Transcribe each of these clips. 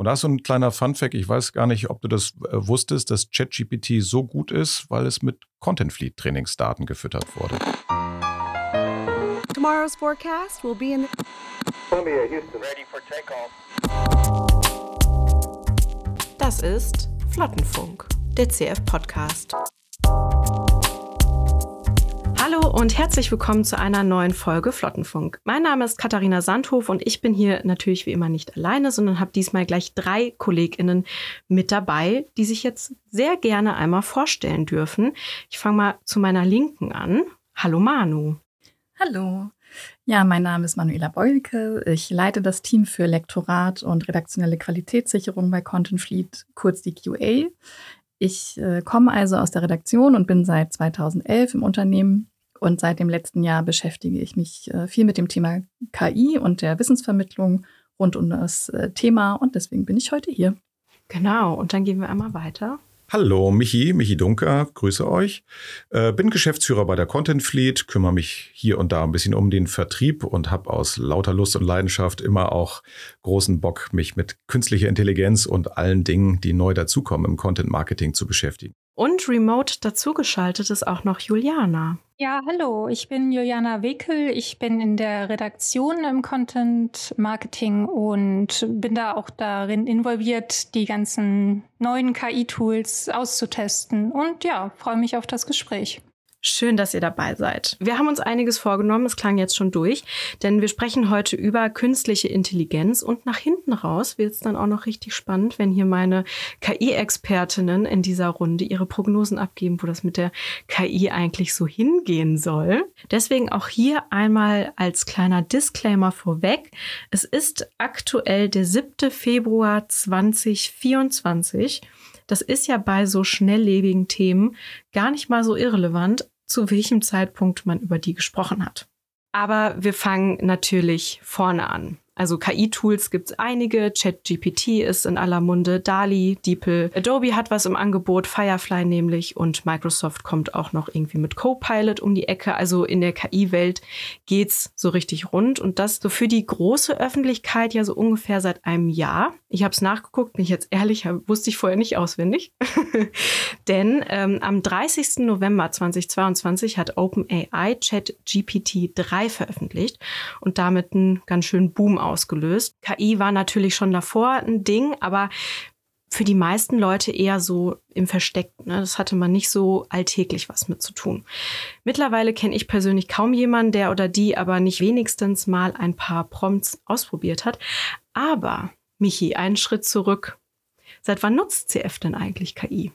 Und da ist so ein kleiner Funfact, ich weiß gar nicht, ob du das äh, wusstest, dass ChatGPT so gut ist, weil es mit Content Fleet Trainingsdaten gefüttert wurde. Tomorrow's forecast will be in Columbia, Houston, ready for takeoff. Das ist Flottenfunk, der CF Podcast. Hallo und herzlich willkommen zu einer neuen Folge Flottenfunk. Mein Name ist Katharina Sandhof und ich bin hier natürlich wie immer nicht alleine, sondern habe diesmal gleich drei KollegInnen mit dabei, die sich jetzt sehr gerne einmal vorstellen dürfen. Ich fange mal zu meiner Linken an. Hallo Manu. Hallo. Ja, mein Name ist Manuela Beulke. Ich leite das Team für Lektorat und redaktionelle Qualitätssicherung bei Content Fleet, kurz die QA. Ich äh, komme also aus der Redaktion und bin seit 2011 im Unternehmen und seit dem letzten Jahr beschäftige ich mich äh, viel mit dem Thema KI und der Wissensvermittlung rund um das äh, Thema und deswegen bin ich heute hier. Genau, und dann gehen wir einmal weiter. Hallo, Michi, Michi Dunker, grüße euch. Äh, bin Geschäftsführer bei der Content Fleet, kümmere mich hier und da ein bisschen um den Vertrieb und habe aus lauter Lust und Leidenschaft immer auch großen Bock, mich mit künstlicher Intelligenz und allen Dingen, die neu dazukommen im Content Marketing zu beschäftigen. Und remote dazugeschaltet ist auch noch Juliana. Ja, hallo, ich bin Juliana Wekel. Ich bin in der Redaktion im Content Marketing und bin da auch darin involviert, die ganzen neuen KI-Tools auszutesten. Und ja, freue mich auf das Gespräch. Schön, dass ihr dabei seid. Wir haben uns einiges vorgenommen, es klang jetzt schon durch, denn wir sprechen heute über künstliche Intelligenz und nach hinten raus wird es dann auch noch richtig spannend, wenn hier meine KI-Expertinnen in dieser Runde ihre Prognosen abgeben, wo das mit der KI eigentlich so hingehen soll. Deswegen auch hier einmal als kleiner Disclaimer vorweg. Es ist aktuell der 7. Februar 2024. Das ist ja bei so schnelllebigen Themen gar nicht mal so irrelevant, zu welchem Zeitpunkt man über die gesprochen hat. Aber wir fangen natürlich vorne an. Also KI-Tools gibt es einige. ChatGPT ist in aller Munde. DALI, DeepL. Adobe hat was im Angebot, Firefly nämlich. Und Microsoft kommt auch noch irgendwie mit Copilot um die Ecke. Also in der KI-Welt geht's so richtig rund. Und das so für die große Öffentlichkeit ja so ungefähr seit einem Jahr. Ich habe es nachgeguckt, bin ich jetzt ehrlich, wusste ich vorher nicht auswendig. Denn ähm, am 30. November 2022 hat OpenAI ChatGPT 3 veröffentlicht und damit einen ganz schönen Boom ausgelöst. KI war natürlich schon davor ein Ding, aber für die meisten Leute eher so im Versteckten. Ne? Das hatte man nicht so alltäglich was mit zu tun. Mittlerweile kenne ich persönlich kaum jemanden, der oder die aber nicht wenigstens mal ein paar Prompts ausprobiert hat. Aber, Michi, einen Schritt zurück. Seit wann nutzt CF denn eigentlich KI?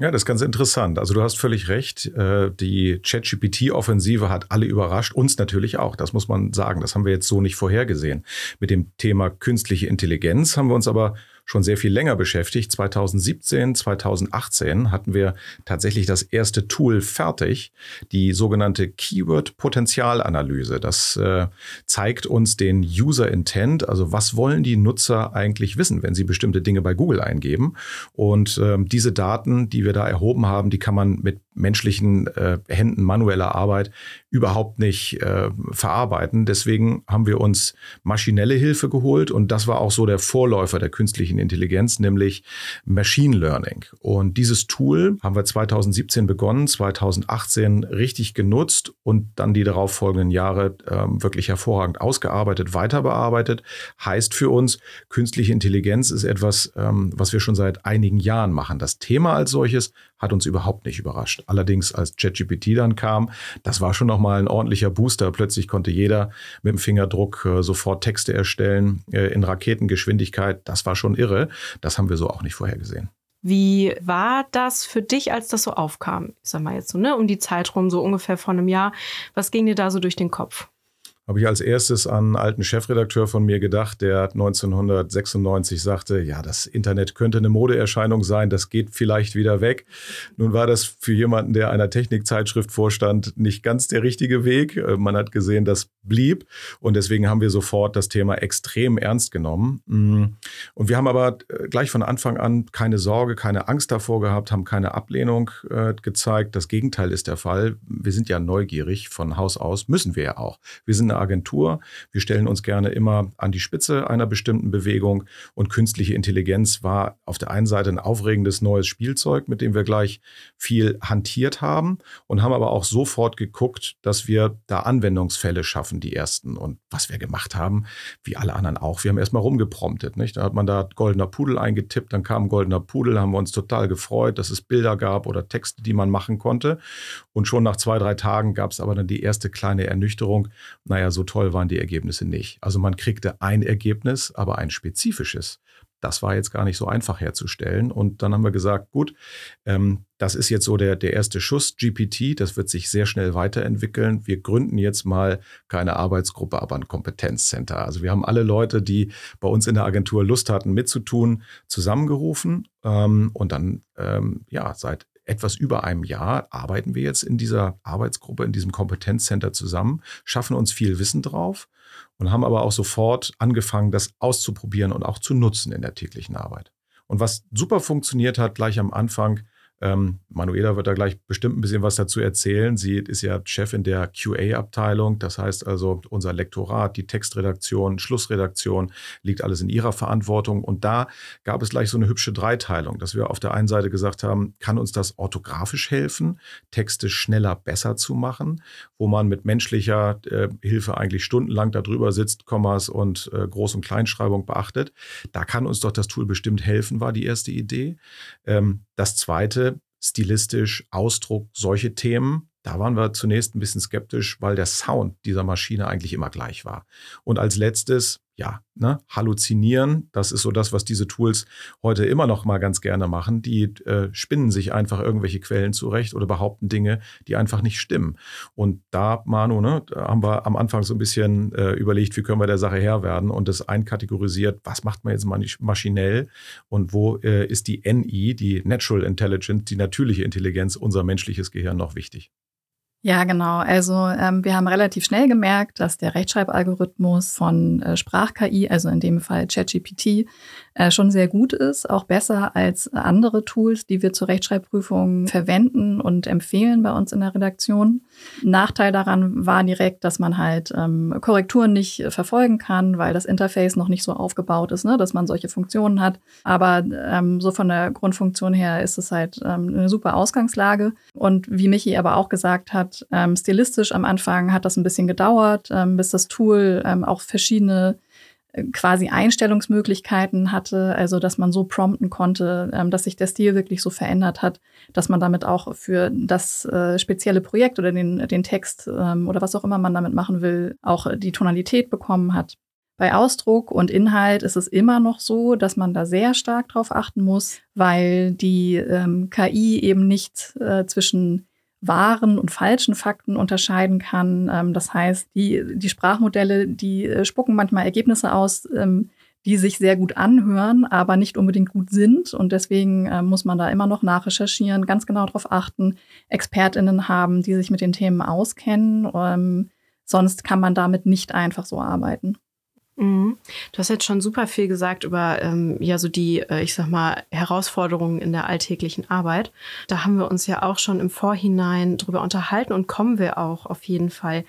Ja, das ist ganz interessant. Also du hast völlig recht. Äh, die ChatGPT-Offensive hat alle überrascht, uns natürlich auch. Das muss man sagen. Das haben wir jetzt so nicht vorhergesehen. Mit dem Thema künstliche Intelligenz haben wir uns aber schon sehr viel länger beschäftigt. 2017, 2018 hatten wir tatsächlich das erste Tool fertig, die sogenannte Keyword-Potenzialanalyse. Das äh, zeigt uns den User Intent, also was wollen die Nutzer eigentlich wissen, wenn sie bestimmte Dinge bei Google eingeben. Und äh, diese Daten, die wir da erhoben haben, die kann man mit menschlichen äh, Händen manueller Arbeit überhaupt nicht äh, verarbeiten. Deswegen haben wir uns maschinelle Hilfe geholt und das war auch so der Vorläufer der künstlichen Intelligenz, nämlich Machine Learning. Und dieses Tool haben wir 2017 begonnen, 2018 richtig genutzt und dann die darauffolgenden Jahre äh, wirklich hervorragend ausgearbeitet, weiter bearbeitet. Heißt für uns, künstliche Intelligenz ist etwas, ähm, was wir schon seit einigen Jahren machen. Das Thema als solches hat uns überhaupt nicht überrascht. Allerdings, als ChatGPT dann kam, das war schon nochmal ein ordentlicher Booster. Plötzlich konnte jeder mit dem Fingerdruck äh, sofort Texte erstellen äh, in Raketengeschwindigkeit. Das war schon irre. Das haben wir so auch nicht vorhergesehen. Wie war das für dich, als das so aufkam? Ich sag mal jetzt so, ne, um die Zeit rum, so ungefähr vor einem Jahr. Was ging dir da so durch den Kopf? Habe ich als erstes an einen alten Chefredakteur von mir gedacht, der 1996 sagte, ja, das Internet könnte eine Modeerscheinung sein, das geht vielleicht wieder weg. Nun war das für jemanden, der einer Technikzeitschrift vorstand, nicht ganz der richtige Weg. Äh, man hat gesehen, das blieb und deswegen haben wir sofort das Thema extrem ernst genommen. Mm. Und wir haben aber äh, gleich von Anfang an keine Sorge, keine Angst davor gehabt, haben keine Ablehnung äh, gezeigt. Das Gegenteil ist der Fall. Wir sind ja neugierig von Haus aus, müssen wir ja auch. Wir sind eine Agentur. Wir stellen uns gerne immer an die Spitze einer bestimmten Bewegung und künstliche Intelligenz war auf der einen Seite ein aufregendes neues Spielzeug, mit dem wir gleich viel hantiert haben und haben aber auch sofort geguckt, dass wir da Anwendungsfälle schaffen, die ersten. Und was wir gemacht haben, wie alle anderen auch, wir haben erstmal rumgepromptet. Nicht? Da hat man da goldener Pudel eingetippt, dann kam goldener Pudel, haben wir uns total gefreut, dass es Bilder gab oder Texte, die man machen konnte. Und schon nach zwei, drei Tagen gab es aber dann die erste kleine Ernüchterung. Naja, so toll waren die Ergebnisse nicht. Also man kriegte ein Ergebnis, aber ein spezifisches. Das war jetzt gar nicht so einfach herzustellen. Und dann haben wir gesagt, gut, ähm, das ist jetzt so der, der erste Schuss, GPT, das wird sich sehr schnell weiterentwickeln. Wir gründen jetzt mal keine Arbeitsgruppe, aber ein Kompetenzcenter. Also wir haben alle Leute, die bei uns in der Agentur Lust hatten, mitzutun, zusammengerufen. Ähm, und dann, ähm, ja, seit etwas über einem Jahr arbeiten wir jetzt in dieser Arbeitsgruppe, in diesem Kompetenzcenter zusammen, schaffen uns viel Wissen drauf und haben aber auch sofort angefangen, das auszuprobieren und auch zu nutzen in der täglichen Arbeit. Und was super funktioniert hat gleich am Anfang, ähm, Manuela wird da gleich bestimmt ein bisschen was dazu erzählen. Sie ist ja Chefin der QA-Abteilung. Das heißt also, unser Lektorat, die Textredaktion, Schlussredaktion liegt alles in ihrer Verantwortung. Und da gab es gleich so eine hübsche Dreiteilung, dass wir auf der einen Seite gesagt haben, kann uns das orthografisch helfen, Texte schneller, besser zu machen, wo man mit menschlicher äh, Hilfe eigentlich stundenlang darüber sitzt, Kommas und äh, Groß- und Kleinschreibung beachtet. Da kann uns doch das Tool bestimmt helfen, war die erste Idee. Ähm, das zweite, stilistisch, Ausdruck, solche Themen. Da waren wir zunächst ein bisschen skeptisch, weil der Sound dieser Maschine eigentlich immer gleich war. Und als letztes, ja, ne, halluzinieren, das ist so das, was diese Tools heute immer noch mal ganz gerne machen. Die äh, spinnen sich einfach irgendwelche Quellen zurecht oder behaupten Dinge, die einfach nicht stimmen. Und da, Manu, ne, da haben wir am Anfang so ein bisschen äh, überlegt, wie können wir der Sache Herr werden und das einkategorisiert, was macht man jetzt maschinell und wo äh, ist die NI, die Natural Intelligence, die natürliche Intelligenz, unser menschliches Gehirn noch wichtig. Ja, genau. Also ähm, wir haben relativ schnell gemerkt, dass der Rechtschreibalgorithmus von äh, Sprach-KI, also in dem Fall ChatGPT, äh, schon sehr gut ist, auch besser als andere Tools, die wir zur Rechtschreibprüfung verwenden und empfehlen bei uns in der Redaktion. Nachteil daran war direkt, dass man halt ähm, Korrekturen nicht verfolgen kann, weil das Interface noch nicht so aufgebaut ist, ne, dass man solche Funktionen hat. Aber ähm, so von der Grundfunktion her ist es halt ähm, eine super Ausgangslage. Und wie Michi aber auch gesagt hat. Ähm, stilistisch am Anfang hat das ein bisschen gedauert, ähm, bis das Tool ähm, auch verschiedene quasi Einstellungsmöglichkeiten hatte, also dass man so prompten konnte, ähm, dass sich der Stil wirklich so verändert hat, dass man damit auch für das äh, spezielle Projekt oder den, den Text ähm, oder was auch immer man damit machen will, auch die Tonalität bekommen hat. Bei Ausdruck und Inhalt ist es immer noch so, dass man da sehr stark drauf achten muss, weil die ähm, KI eben nicht äh, zwischen wahren und falschen Fakten unterscheiden kann. Ähm, das heißt, die, die Sprachmodelle, die äh, spucken manchmal Ergebnisse aus, ähm, die sich sehr gut anhören, aber nicht unbedingt gut sind. Und deswegen äh, muss man da immer noch nachrecherchieren, ganz genau darauf achten, Expertinnen haben, die sich mit den Themen auskennen. Ähm, sonst kann man damit nicht einfach so arbeiten. Mhm. Du hast jetzt schon super viel gesagt über ähm, ja so die, äh, ich sag mal, Herausforderungen in der alltäglichen Arbeit. Da haben wir uns ja auch schon im Vorhinein drüber unterhalten und kommen wir auch auf jeden Fall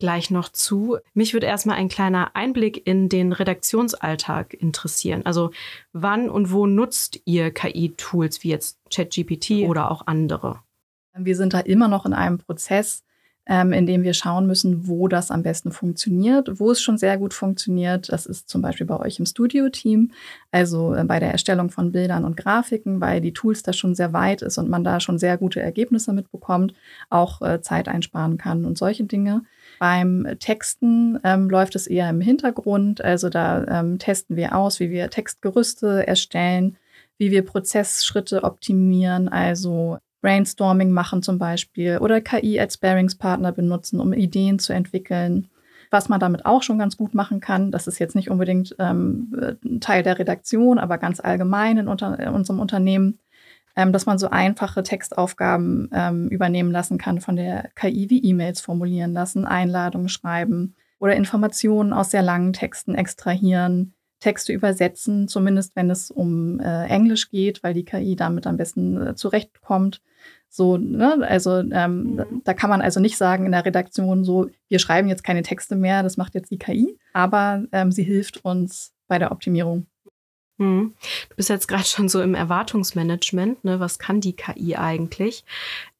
gleich noch zu. Mich würde erstmal ein kleiner Einblick in den Redaktionsalltag interessieren. Also wann und wo nutzt ihr KI-Tools wie jetzt ChatGPT oder auch andere? Wir sind da immer noch in einem Prozess, ähm, in dem wir schauen müssen, wo das am besten funktioniert. Wo es schon sehr gut funktioniert, das ist zum Beispiel bei euch im Studio-Team, also äh, bei der Erstellung von Bildern und Grafiken, weil die Tools da schon sehr weit ist und man da schon sehr gute Ergebnisse mitbekommt, auch äh, Zeit einsparen kann und solche Dinge. Beim Texten ähm, läuft es eher im Hintergrund, also da ähm, testen wir aus, wie wir Textgerüste erstellen, wie wir Prozessschritte optimieren, also Brainstorming machen zum Beispiel oder KI als Bearingspartner benutzen, um Ideen zu entwickeln. Was man damit auch schon ganz gut machen kann, das ist jetzt nicht unbedingt ähm, Teil der Redaktion, aber ganz allgemein in, unter, in unserem Unternehmen, ähm, dass man so einfache Textaufgaben ähm, übernehmen lassen kann von der KI, wie E-Mails formulieren lassen, Einladungen schreiben oder Informationen aus sehr langen Texten extrahieren, Texte übersetzen, zumindest wenn es um äh, Englisch geht, weil die KI damit am besten äh, zurechtkommt So, ne? Also ähm, Mhm. da kann man also nicht sagen in der Redaktion so, wir schreiben jetzt keine Texte mehr, das macht jetzt die KI, aber ähm, sie hilft uns bei der Optimierung. Hm. Du bist jetzt gerade schon so im Erwartungsmanagement. Ne? Was kann die KI eigentlich?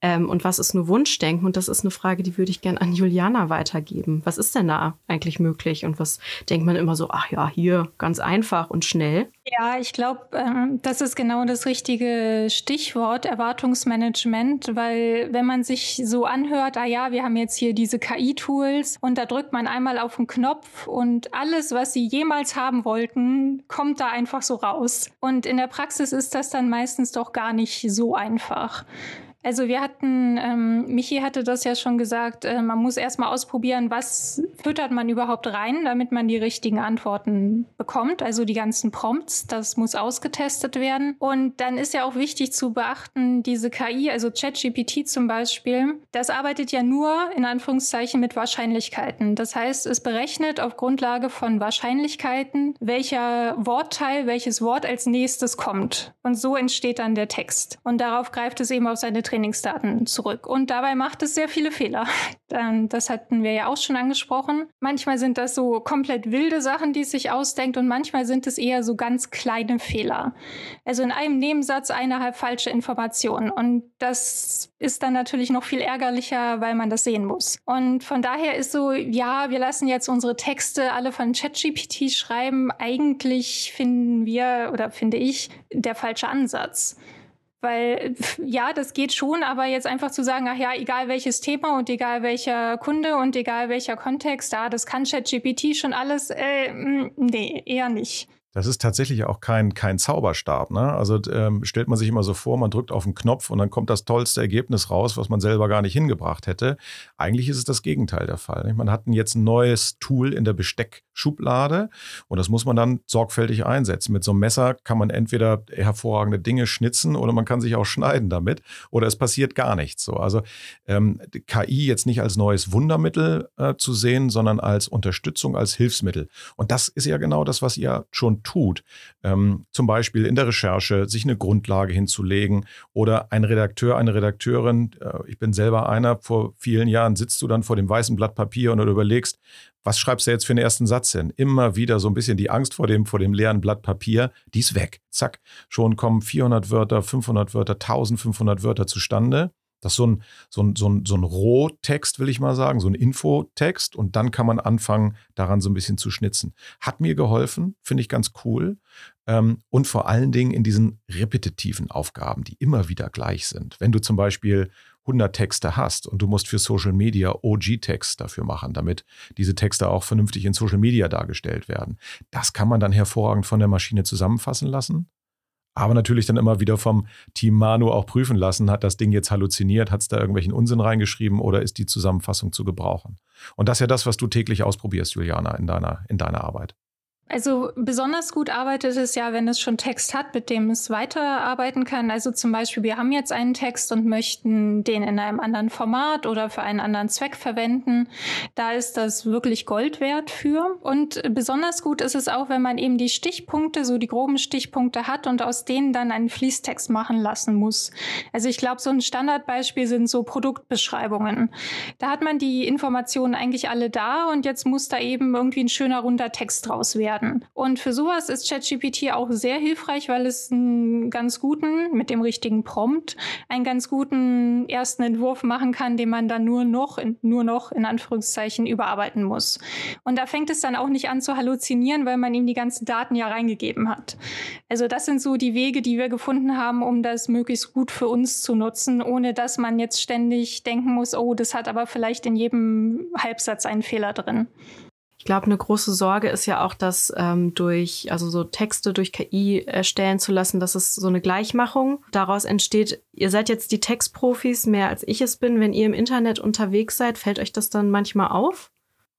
Ähm, und was ist nur Wunschdenken? Und das ist eine Frage, die würde ich gerne an Juliana weitergeben. Was ist denn da eigentlich möglich? Und was denkt man immer so, ach ja, hier ganz einfach und schnell? Ja, ich glaube, ähm, das ist genau das richtige Stichwort, Erwartungsmanagement, weil wenn man sich so anhört, ah ja, wir haben jetzt hier diese KI-Tools und da drückt man einmal auf den Knopf und alles, was sie jemals haben wollten, kommt da einfach so raus. Und in der Praxis ist das dann meistens doch gar nicht so einfach. Also wir hatten, ähm, Michi hatte das ja schon gesagt, äh, man muss erstmal ausprobieren, was füttert man überhaupt rein, damit man die richtigen Antworten bekommt. Also die ganzen Prompts, das muss ausgetestet werden. Und dann ist ja auch wichtig zu beachten, diese KI, also ChatGPT zum Beispiel, das arbeitet ja nur in Anführungszeichen mit Wahrscheinlichkeiten. Das heißt, es berechnet auf Grundlage von Wahrscheinlichkeiten, welcher Wortteil, welches Wort als nächstes kommt. Und so entsteht dann der Text. Und darauf greift es eben auf seine Trainingsdaten zurück. Und dabei macht es sehr viele Fehler. Das hatten wir ja auch schon angesprochen. Manchmal sind das so komplett wilde Sachen, die es sich ausdenkt und manchmal sind es eher so ganz kleine Fehler. Also in einem Nebensatz eine falsche Information. Und das ist dann natürlich noch viel ärgerlicher, weil man das sehen muss. Und von daher ist so, ja, wir lassen jetzt unsere Texte alle von ChatGPT schreiben. Eigentlich finden wir oder finde ich der falsche Ansatz. Weil ja, das geht schon, aber jetzt einfach zu sagen, ach ja, egal welches Thema und egal welcher Kunde und egal welcher Kontext, da, das kann ChatGPT schon alles, äh, nee, eher nicht. Das ist tatsächlich auch kein, kein Zauberstab. Ne? Also ähm, stellt man sich immer so vor, man drückt auf den Knopf und dann kommt das tollste Ergebnis raus, was man selber gar nicht hingebracht hätte. Eigentlich ist es das Gegenteil der Fall. Nicht? Man hat jetzt ein neues Tool in der Besteckschublade und das muss man dann sorgfältig einsetzen. Mit so einem Messer kann man entweder hervorragende Dinge schnitzen oder man kann sich auch schneiden damit oder es passiert gar nichts. So. Also ähm, KI jetzt nicht als neues Wundermittel äh, zu sehen, sondern als Unterstützung, als Hilfsmittel. Und das ist ja genau das, was ihr schon tut. Ähm, zum Beispiel in der Recherche sich eine Grundlage hinzulegen oder ein Redakteur, eine Redakteurin, äh, ich bin selber einer, vor vielen Jahren sitzt du dann vor dem weißen Blatt Papier und du überlegst, was schreibst du jetzt für einen ersten Satz hin? Immer wieder so ein bisschen die Angst vor dem, vor dem leeren Blatt Papier, die ist weg. Zack, schon kommen 400 Wörter, 500 Wörter, 1500 Wörter zustande. Das ist so ein, so ein, so ein, so ein Rohtext, will ich mal sagen, so ein Infotext. Und dann kann man anfangen, daran so ein bisschen zu schnitzen. Hat mir geholfen, finde ich ganz cool. Ähm, und vor allen Dingen in diesen repetitiven Aufgaben, die immer wieder gleich sind. Wenn du zum Beispiel 100 Texte hast und du musst für Social Media OG-Text dafür machen, damit diese Texte auch vernünftig in Social Media dargestellt werden. Das kann man dann hervorragend von der Maschine zusammenfassen lassen aber natürlich dann immer wieder vom Team Manu auch prüfen lassen, hat das Ding jetzt halluziniert, hat es da irgendwelchen Unsinn reingeschrieben oder ist die Zusammenfassung zu gebrauchen? Und das ist ja das, was du täglich ausprobierst, Juliana, in deiner, in deiner Arbeit. Also besonders gut arbeitet es ja, wenn es schon Text hat, mit dem es weiterarbeiten kann. Also zum Beispiel, wir haben jetzt einen Text und möchten den in einem anderen Format oder für einen anderen Zweck verwenden. Da ist das wirklich Gold wert für. Und besonders gut ist es auch, wenn man eben die Stichpunkte, so die groben Stichpunkte hat und aus denen dann einen Fließtext machen lassen muss. Also ich glaube, so ein Standardbeispiel sind so Produktbeschreibungen. Da hat man die Informationen eigentlich alle da und jetzt muss da eben irgendwie ein schöner runder Text draus werden werden. Und für sowas ist ChatGPT auch sehr hilfreich, weil es einen ganz guten, mit dem richtigen Prompt, einen ganz guten ersten Entwurf machen kann, den man dann nur noch, nur noch in Anführungszeichen überarbeiten muss. Und da fängt es dann auch nicht an zu halluzinieren, weil man ihm die ganzen Daten ja reingegeben hat. Also das sind so die Wege, die wir gefunden haben, um das möglichst gut für uns zu nutzen, ohne dass man jetzt ständig denken muss, oh, das hat aber vielleicht in jedem Halbsatz einen Fehler drin. Ich glaube, eine große Sorge ist ja auch, dass ähm, durch, also so Texte durch KI erstellen zu lassen, dass es so eine Gleichmachung daraus entsteht. Ihr seid jetzt die Textprofis mehr als ich es bin. Wenn ihr im Internet unterwegs seid, fällt euch das dann manchmal auf?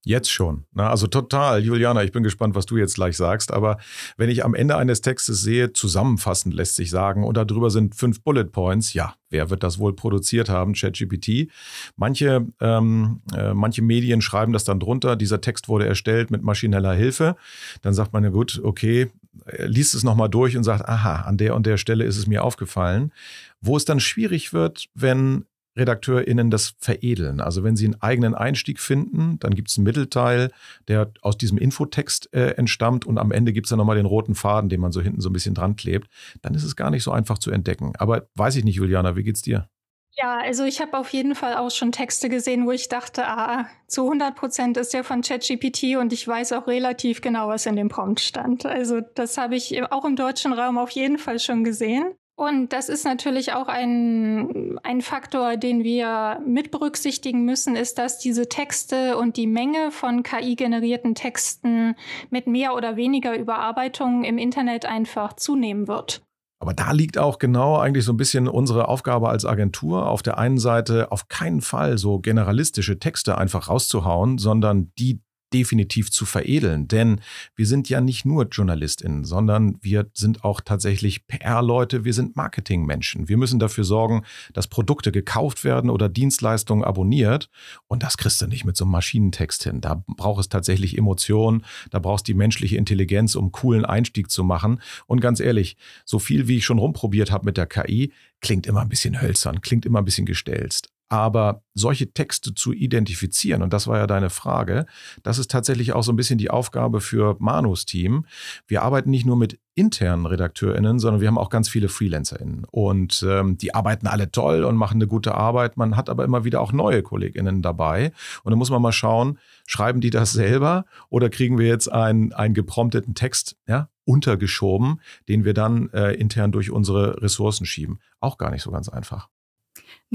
Jetzt schon. Na, also total. Juliana, ich bin gespannt, was du jetzt gleich sagst. Aber wenn ich am Ende eines Textes sehe, zusammenfassend lässt sich sagen, und darüber sind fünf Bullet Points, ja, wer wird das wohl produziert haben? ChatGPT. Manche, ähm, äh, manche Medien schreiben das dann drunter. Dieser Text wurde erstellt mit maschineller Hilfe. Dann sagt man ja gut, okay, äh, liest es nochmal durch und sagt, aha, an der und der Stelle ist es mir aufgefallen. Wo es dann schwierig wird, wenn RedakteurInnen das veredeln. Also wenn sie einen eigenen Einstieg finden, dann gibt es einen Mittelteil, der aus diesem Infotext äh, entstammt und am Ende gibt es dann nochmal den roten Faden, den man so hinten so ein bisschen dran klebt. Dann ist es gar nicht so einfach zu entdecken. Aber weiß ich nicht, Juliana, wie geht's dir? Ja, also ich habe auf jeden Fall auch schon Texte gesehen, wo ich dachte, ah, zu 100 Prozent ist der von ChatGPT und ich weiß auch relativ genau, was in dem Prompt stand. Also das habe ich auch im deutschen Raum auf jeden Fall schon gesehen. Und das ist natürlich auch ein, ein Faktor, den wir mit berücksichtigen müssen, ist, dass diese Texte und die Menge von KI-generierten Texten mit mehr oder weniger Überarbeitungen im Internet einfach zunehmen wird. Aber da liegt auch genau eigentlich so ein bisschen unsere Aufgabe als Agentur. Auf der einen Seite auf keinen Fall so generalistische Texte einfach rauszuhauen, sondern die definitiv zu veredeln. Denn wir sind ja nicht nur JournalistInnen, sondern wir sind auch tatsächlich PR-Leute, wir sind Marketingmenschen. Wir müssen dafür sorgen, dass Produkte gekauft werden oder Dienstleistungen abonniert. Und das kriegst du nicht mit so einem Maschinentext hin. Da braucht es tatsächlich Emotionen, da brauchst du die menschliche Intelligenz, um einen coolen Einstieg zu machen. Und ganz ehrlich, so viel wie ich schon rumprobiert habe mit der KI, klingt immer ein bisschen hölzern, klingt immer ein bisschen gestelzt. Aber solche Texte zu identifizieren, und das war ja deine Frage, das ist tatsächlich auch so ein bisschen die Aufgabe für Manus Team. Wir arbeiten nicht nur mit internen RedakteurInnen, sondern wir haben auch ganz viele FreelancerInnen. Und ähm, die arbeiten alle toll und machen eine gute Arbeit. Man hat aber immer wieder auch neue KollegInnen dabei. Und da muss man mal schauen, schreiben die das selber oder kriegen wir jetzt einen, einen geprompteten Text, ja, untergeschoben, den wir dann äh, intern durch unsere Ressourcen schieben. Auch gar nicht so ganz einfach.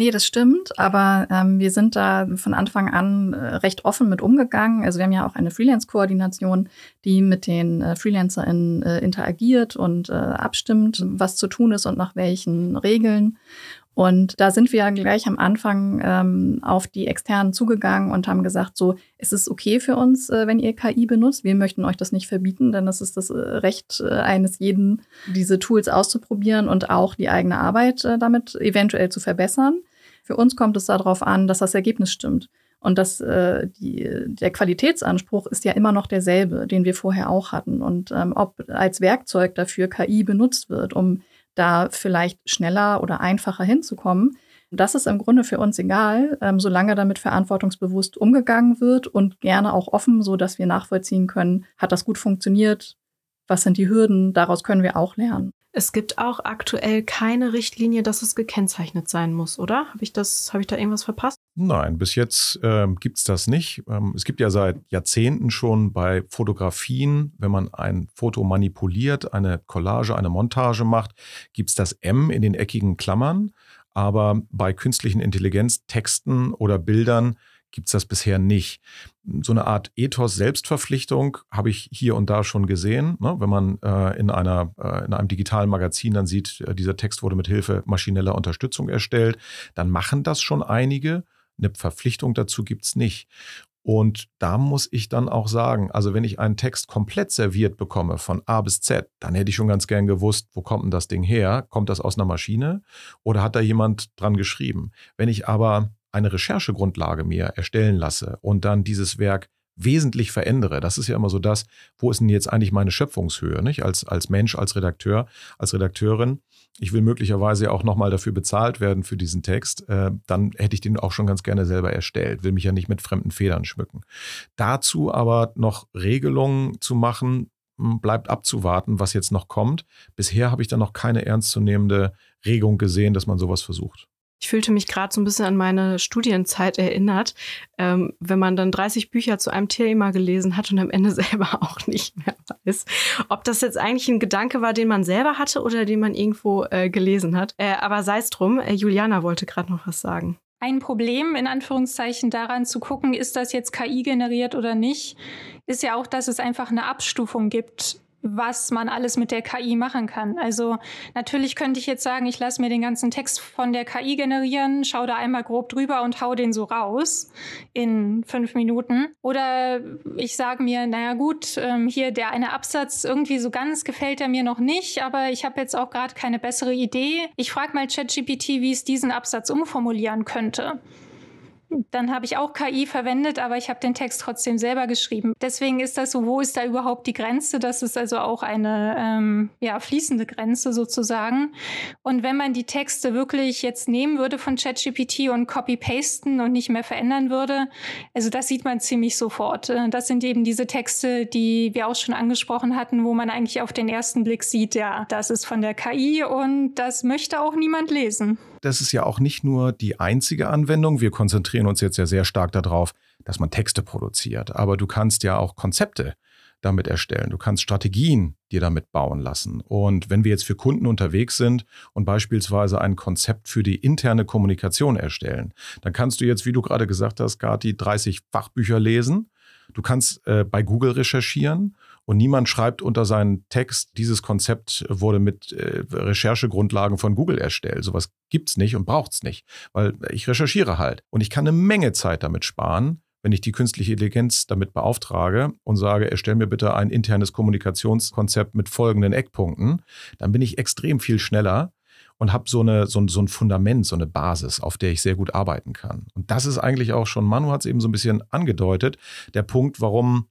Nee, das stimmt, aber ähm, wir sind da von Anfang an äh, recht offen mit umgegangen. Also wir haben ja auch eine Freelance-Koordination, die mit den äh, FreelancerInnen äh, interagiert und äh, abstimmt, was zu tun ist und nach welchen Regeln. Und da sind wir gleich am Anfang ähm, auf die Externen zugegangen und haben gesagt, so, es ist okay für uns, äh, wenn ihr KI benutzt. Wir möchten euch das nicht verbieten, denn das ist das äh, Recht äh, eines jeden, diese Tools auszuprobieren und auch die eigene Arbeit äh, damit eventuell zu verbessern. Für uns kommt es darauf an, dass das Ergebnis stimmt. Und dass äh, die, der Qualitätsanspruch ist ja immer noch derselbe, den wir vorher auch hatten. Und ähm, ob als Werkzeug dafür KI benutzt wird, um da vielleicht schneller oder einfacher hinzukommen. Das ist im Grunde für uns egal, ähm, solange damit verantwortungsbewusst umgegangen wird und gerne auch offen, so dass wir nachvollziehen können, hat das gut funktioniert, was sind die Hürden, daraus können wir auch lernen. Es gibt auch aktuell keine Richtlinie, dass es gekennzeichnet sein muss, oder? Habe ich habe ich da irgendwas verpasst? Nein, bis jetzt ähm, gibt es das nicht. Ähm, es gibt ja seit Jahrzehnten schon bei Fotografien, wenn man ein Foto manipuliert, eine Collage, eine Montage macht, gibt es das M in den eckigen Klammern. Aber bei künstlichen Intelligenztexten oder Bildern gibt es das bisher nicht. So eine Art Ethos-Selbstverpflichtung habe ich hier und da schon gesehen. Ne? Wenn man äh, in, einer, äh, in einem digitalen Magazin dann sieht, äh, dieser Text wurde mit Hilfe maschineller Unterstützung erstellt, dann machen das schon einige. Eine Verpflichtung dazu gibt es nicht. Und da muss ich dann auch sagen, also wenn ich einen Text komplett serviert bekomme von A bis Z, dann hätte ich schon ganz gern gewusst, wo kommt denn das Ding her? Kommt das aus einer Maschine oder hat da jemand dran geschrieben? Wenn ich aber eine Recherchegrundlage mir erstellen lasse und dann dieses Werk wesentlich verändere. Das ist ja immer so das, wo ist denn jetzt eigentlich meine Schöpfungshöhe, nicht? Als, als Mensch, als Redakteur, als Redakteurin. Ich will möglicherweise auch nochmal dafür bezahlt werden für diesen Text. Äh, dann hätte ich den auch schon ganz gerne selber erstellt. Will mich ja nicht mit fremden Federn schmücken. Dazu aber noch Regelungen zu machen, hm, bleibt abzuwarten, was jetzt noch kommt. Bisher habe ich da noch keine ernstzunehmende Regung gesehen, dass man sowas versucht. Ich fühlte mich gerade so ein bisschen an meine Studienzeit erinnert, ähm, wenn man dann 30 Bücher zu einem Thema gelesen hat und am Ende selber auch nicht mehr weiß, ob das jetzt eigentlich ein Gedanke war, den man selber hatte oder den man irgendwo äh, gelesen hat. Äh, aber sei es drum, äh, Juliana wollte gerade noch was sagen. Ein Problem in Anführungszeichen daran zu gucken, ist das jetzt KI generiert oder nicht, ist ja auch, dass es einfach eine Abstufung gibt was man alles mit der KI machen kann. Also natürlich könnte ich jetzt sagen, ich lasse mir den ganzen Text von der KI generieren, schaue da einmal grob drüber und hau den so raus in fünf Minuten. Oder ich sage mir, naja gut, ähm, hier der eine Absatz, irgendwie so ganz gefällt er mir noch nicht, aber ich habe jetzt auch gerade keine bessere Idee. Ich frage mal ChatGPT, wie es diesen Absatz umformulieren könnte. Dann habe ich auch KI verwendet, aber ich habe den Text trotzdem selber geschrieben. Deswegen ist das so, wo ist da überhaupt die Grenze? Das ist also auch eine ähm, ja, fließende Grenze sozusagen. Und wenn man die Texte wirklich jetzt nehmen würde von ChatGPT und copy-pasten und nicht mehr verändern würde, also das sieht man ziemlich sofort. Äh, das sind eben diese Texte, die wir auch schon angesprochen hatten, wo man eigentlich auf den ersten Blick sieht, ja, das ist von der KI und das möchte auch niemand lesen. Das ist ja auch nicht nur die einzige Anwendung. Wir konzentrieren uns jetzt ja sehr stark darauf, dass man Texte produziert. Aber du kannst ja auch Konzepte damit erstellen. Du kannst Strategien dir damit bauen lassen. Und wenn wir jetzt für Kunden unterwegs sind und beispielsweise ein Konzept für die interne Kommunikation erstellen, dann kannst du jetzt, wie du gerade gesagt hast, Gati, 30 Fachbücher lesen. Du kannst äh, bei Google recherchieren und niemand schreibt unter seinen Text, dieses Konzept wurde mit äh, Recherchegrundlagen von Google erstellt. Sowas gibt's nicht und braucht's nicht, weil ich recherchiere halt. Und ich kann eine Menge Zeit damit sparen, wenn ich die künstliche Intelligenz damit beauftrage und sage, erstell mir bitte ein internes Kommunikationskonzept mit folgenden Eckpunkten, dann bin ich extrem viel schneller und habe so, so, so ein Fundament, so eine Basis, auf der ich sehr gut arbeiten kann. Und das ist eigentlich auch schon, Manu hat es eben so ein bisschen angedeutet, der Punkt, warum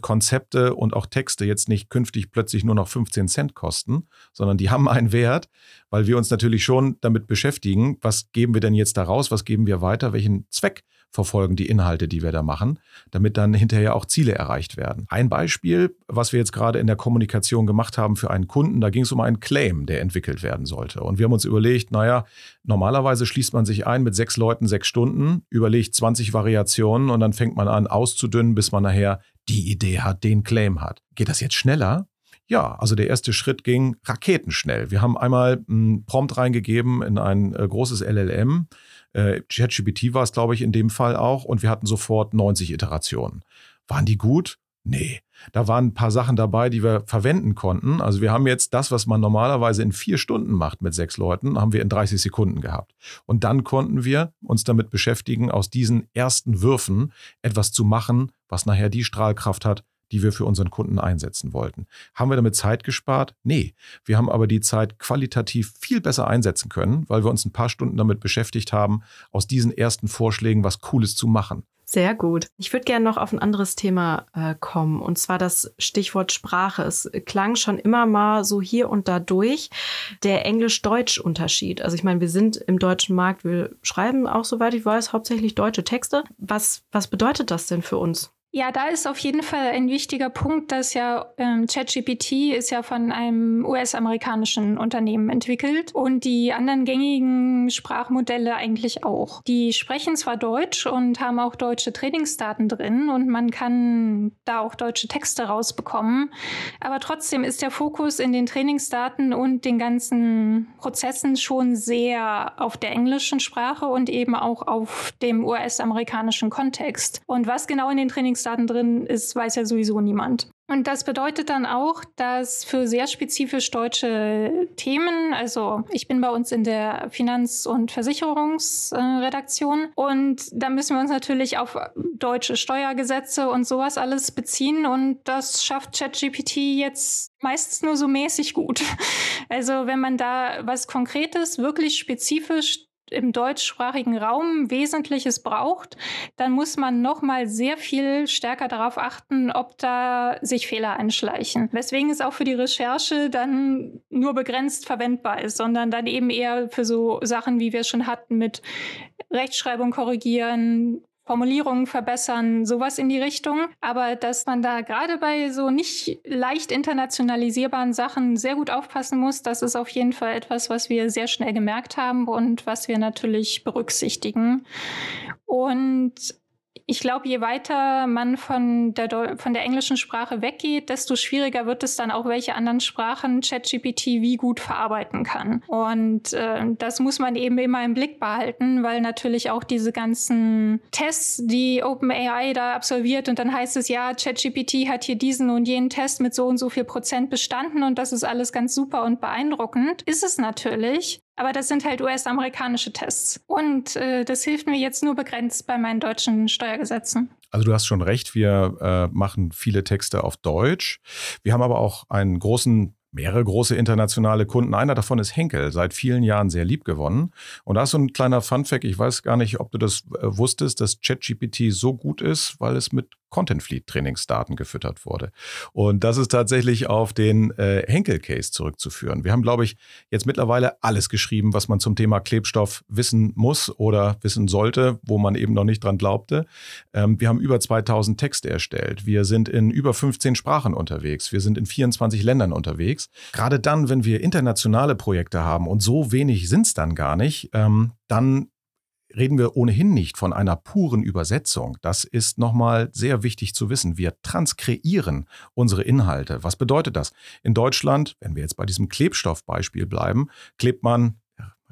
Konzepte und auch Texte jetzt nicht künftig plötzlich nur noch 15 Cent kosten, sondern die haben einen Wert, weil wir uns natürlich schon damit beschäftigen, was geben wir denn jetzt da raus, was geben wir weiter, welchen Zweck verfolgen die Inhalte, die wir da machen, damit dann hinterher auch Ziele erreicht werden. Ein Beispiel, was wir jetzt gerade in der Kommunikation gemacht haben für einen Kunden, da ging es um einen Claim, der entwickelt werden sollte. Und wir haben uns überlegt, naja, normalerweise schließt man sich ein mit sechs Leuten sechs Stunden, überlegt 20 Variationen und dann fängt man an auszudünnen, bis man nachher die Idee hat, den Claim hat. Geht das jetzt schneller? Ja, also der erste Schritt ging raketenschnell. Wir haben einmal einen Prompt reingegeben in ein äh, großes LLM. Äh, ChatGPT war es, glaube ich, in dem Fall auch. Und wir hatten sofort 90 Iterationen. Waren die gut? Nee. Da waren ein paar Sachen dabei, die wir verwenden konnten. Also wir haben jetzt das, was man normalerweise in vier Stunden macht mit sechs Leuten, haben wir in 30 Sekunden gehabt. Und dann konnten wir uns damit beschäftigen, aus diesen ersten Würfen etwas zu machen, was nachher die Strahlkraft hat, die wir für unseren Kunden einsetzen wollten. Haben wir damit Zeit gespart? Nee. Wir haben aber die Zeit qualitativ viel besser einsetzen können, weil wir uns ein paar Stunden damit beschäftigt haben, aus diesen ersten Vorschlägen was Cooles zu machen. Sehr gut. Ich würde gerne noch auf ein anderes Thema äh, kommen, und zwar das Stichwort Sprache. Es klang schon immer mal so hier und da durch der Englisch-Deutsch-Unterschied. Also ich meine, wir sind im deutschen Markt, wir schreiben auch, soweit ich weiß, hauptsächlich deutsche Texte. Was, was bedeutet das denn für uns? Ja, da ist auf jeden Fall ein wichtiger Punkt, dass ja ähm, ChatGPT ist ja von einem US-amerikanischen Unternehmen entwickelt und die anderen gängigen Sprachmodelle eigentlich auch. Die sprechen zwar Deutsch und haben auch deutsche Trainingsdaten drin und man kann da auch deutsche Texte rausbekommen, aber trotzdem ist der Fokus in den Trainingsdaten und den ganzen Prozessen schon sehr auf der englischen Sprache und eben auch auf dem US-amerikanischen Kontext. Und was genau in den Trainings Trainingsdaten drin ist, weiß ja sowieso niemand. Und das bedeutet dann auch, dass für sehr spezifisch deutsche Themen, also ich bin bei uns in der Finanz- und Versicherungsredaktion und da müssen wir uns natürlich auf deutsche Steuergesetze und sowas alles beziehen und das schafft ChatGPT jetzt meistens nur so mäßig gut. Also wenn man da was Konkretes, wirklich spezifisch im deutschsprachigen Raum Wesentliches braucht, dann muss man noch mal sehr viel stärker darauf achten, ob da sich Fehler einschleichen. Weswegen es auch für die Recherche dann nur begrenzt verwendbar ist, sondern dann eben eher für so Sachen, wie wir schon hatten, mit Rechtschreibung korrigieren, Formulierungen verbessern, sowas in die Richtung. Aber dass man da gerade bei so nicht leicht internationalisierbaren Sachen sehr gut aufpassen muss, das ist auf jeden Fall etwas, was wir sehr schnell gemerkt haben und was wir natürlich berücksichtigen. Und ich glaube, je weiter man von der, von der englischen Sprache weggeht, desto schwieriger wird es dann auch, welche anderen Sprachen ChatGPT wie gut verarbeiten kann. Und äh, das muss man eben immer im Blick behalten, weil natürlich auch diese ganzen Tests, die OpenAI da absolviert und dann heißt es, ja, ChatGPT hat hier diesen und jenen Test mit so und so viel Prozent bestanden und das ist alles ganz super und beeindruckend. Ist es natürlich. Aber das sind halt US-amerikanische Tests. Und äh, das hilft mir jetzt nur begrenzt bei meinen deutschen Steuergesetzen. Also du hast schon recht, wir äh, machen viele Texte auf Deutsch. Wir haben aber auch einen großen mehrere große internationale Kunden. Einer davon ist Henkel, seit vielen Jahren sehr lieb gewonnen. Und da ist so ein kleiner Funfact, ich weiß gar nicht, ob du das äh, wusstest, dass ChatGPT so gut ist, weil es mit Content Fleet Trainingsdaten gefüttert wurde. Und das ist tatsächlich auf den äh, Henkel-Case zurückzuführen. Wir haben, glaube ich, jetzt mittlerweile alles geschrieben, was man zum Thema Klebstoff wissen muss oder wissen sollte, wo man eben noch nicht dran glaubte. Ähm, wir haben über 2000 Texte erstellt. Wir sind in über 15 Sprachen unterwegs. Wir sind in 24 Ländern unterwegs. Gerade dann, wenn wir internationale Projekte haben und so wenig sind es dann gar nicht, ähm, dann reden wir ohnehin nicht von einer puren Übersetzung. Das ist nochmal sehr wichtig zu wissen. Wir transkreieren unsere Inhalte. Was bedeutet das? In Deutschland, wenn wir jetzt bei diesem Klebstoffbeispiel bleiben, klebt man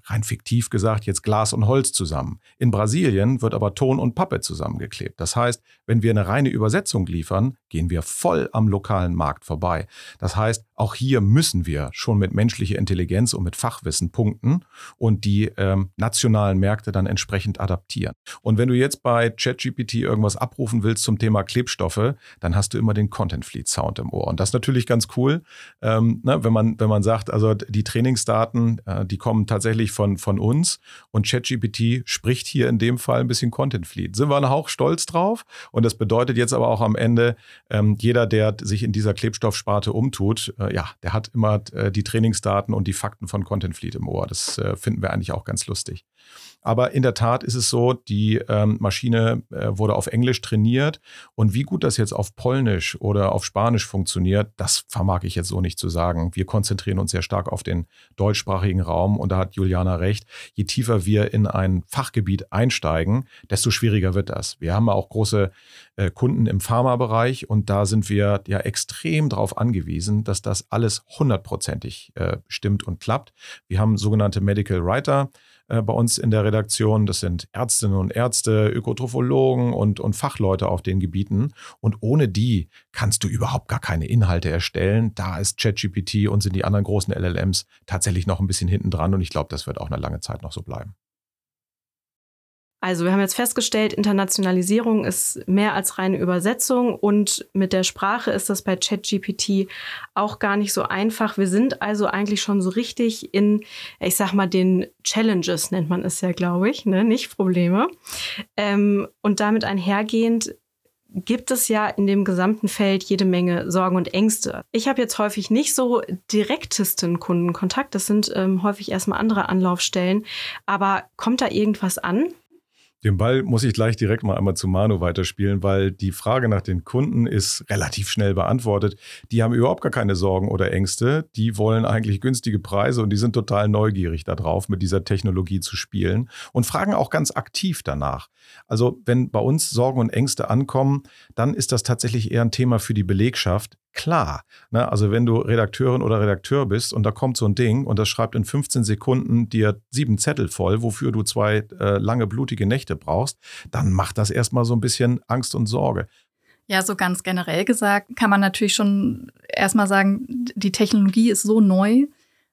rein fiktiv gesagt, jetzt Glas und Holz zusammen. In Brasilien wird aber Ton und Pappe zusammengeklebt. Das heißt, wenn wir eine reine Übersetzung liefern, gehen wir voll am lokalen Markt vorbei. Das heißt, auch hier müssen wir schon mit menschlicher Intelligenz und mit Fachwissen punkten und die ähm, nationalen Märkte dann entsprechend adaptieren. Und wenn du jetzt bei ChatGPT irgendwas abrufen willst zum Thema Klebstoffe, dann hast du immer den Content Fleet Sound im Ohr. Und das ist natürlich ganz cool, ähm, ne, wenn, man, wenn man sagt, also die Trainingsdaten, äh, die kommen tatsächlich von, von uns und ChatGPT spricht hier in dem Fall ein bisschen Content Fleet. Sind wir einen Hauch stolz drauf und das bedeutet jetzt aber auch am Ende, ähm, jeder, der sich in dieser Klebstoffsparte umtut, äh, ja, der hat immer äh, die Trainingsdaten und die Fakten von Content Fleet im Ohr. Das äh, finden wir eigentlich auch ganz lustig. Aber in der Tat ist es so, die ähm, Maschine äh, wurde auf Englisch trainiert und wie gut das jetzt auf Polnisch oder auf Spanisch funktioniert, das vermag ich jetzt so nicht zu sagen. Wir konzentrieren uns sehr stark auf den deutschsprachigen Raum und da hat Juliana recht. Je tiefer wir in ein Fachgebiet einsteigen, desto schwieriger wird das. Wir haben auch große äh, Kunden im Pharmabereich und da sind wir ja extrem darauf angewiesen, dass das alles hundertprozentig äh, stimmt und klappt. Wir haben sogenannte Medical Writer äh, bei uns in der Redaktion. Das sind Ärztinnen und Ärzte, Ökotrophologen und, und Fachleute auf den Gebieten. Und ohne die kannst du überhaupt gar keine Inhalte erstellen. Da ist ChatGPT und sind die anderen großen LLMs tatsächlich noch ein bisschen hinten dran. Und ich glaube, das wird auch eine lange Zeit noch so bleiben. Also wir haben jetzt festgestellt, Internationalisierung ist mehr als reine Übersetzung und mit der Sprache ist das bei ChatGPT auch gar nicht so einfach. Wir sind also eigentlich schon so richtig in, ich sag mal, den Challenges nennt man es ja, glaube ich, ne? nicht Probleme. Ähm, und damit einhergehend gibt es ja in dem gesamten Feld jede Menge Sorgen und Ängste. Ich habe jetzt häufig nicht so direktesten Kundenkontakt. Das sind ähm, häufig erstmal andere Anlaufstellen. Aber kommt da irgendwas an? Den Ball muss ich gleich direkt mal einmal zu Manu weiterspielen, weil die Frage nach den Kunden ist relativ schnell beantwortet. Die haben überhaupt gar keine Sorgen oder Ängste. Die wollen eigentlich günstige Preise und die sind total neugierig darauf, mit dieser Technologie zu spielen und fragen auch ganz aktiv danach. Also wenn bei uns Sorgen und Ängste ankommen, dann ist das tatsächlich eher ein Thema für die Belegschaft klar. Ne? Also wenn du Redakteurin oder Redakteur bist und da kommt so ein Ding und das schreibt in 15 Sekunden dir sieben Zettel voll, wofür du zwei äh, lange blutige Nächte brauchst, dann macht das erstmal so ein bisschen Angst und Sorge. Ja, so ganz generell gesagt kann man natürlich schon erstmal sagen, die Technologie ist so neu.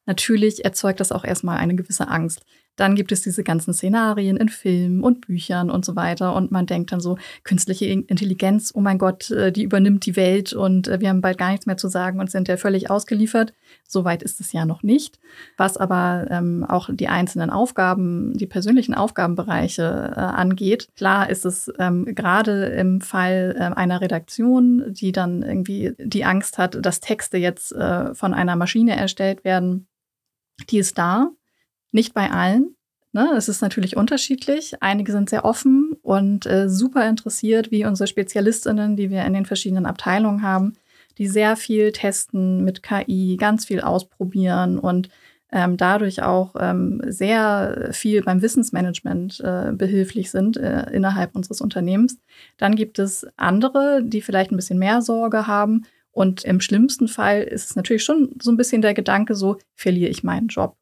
Natürlich erzeugt das auch erstmal eine gewisse Angst. Dann gibt es diese ganzen Szenarien in Filmen und Büchern und so weiter. Und man denkt dann so, künstliche Intelligenz, oh mein Gott, äh, die übernimmt die Welt und äh, wir haben bald gar nichts mehr zu sagen und sind ja völlig ausgeliefert. Soweit ist es ja noch nicht. Was aber ähm, auch die einzelnen Aufgaben, die persönlichen Aufgabenbereiche äh, angeht, klar ist es ähm, gerade im Fall äh, einer Redaktion, die dann irgendwie die Angst hat, dass Texte jetzt äh, von einer Maschine erstellt werden, die ist da. Nicht bei allen. Ne? Es ist natürlich unterschiedlich. Einige sind sehr offen und äh, super interessiert, wie unsere Spezialistinnen, die wir in den verschiedenen Abteilungen haben, die sehr viel testen mit KI, ganz viel ausprobieren und ähm, dadurch auch ähm, sehr viel beim Wissensmanagement äh, behilflich sind äh, innerhalb unseres Unternehmens. Dann gibt es andere, die vielleicht ein bisschen mehr Sorge haben. Und im schlimmsten Fall ist es natürlich schon so ein bisschen der Gedanke, so verliere ich meinen Job.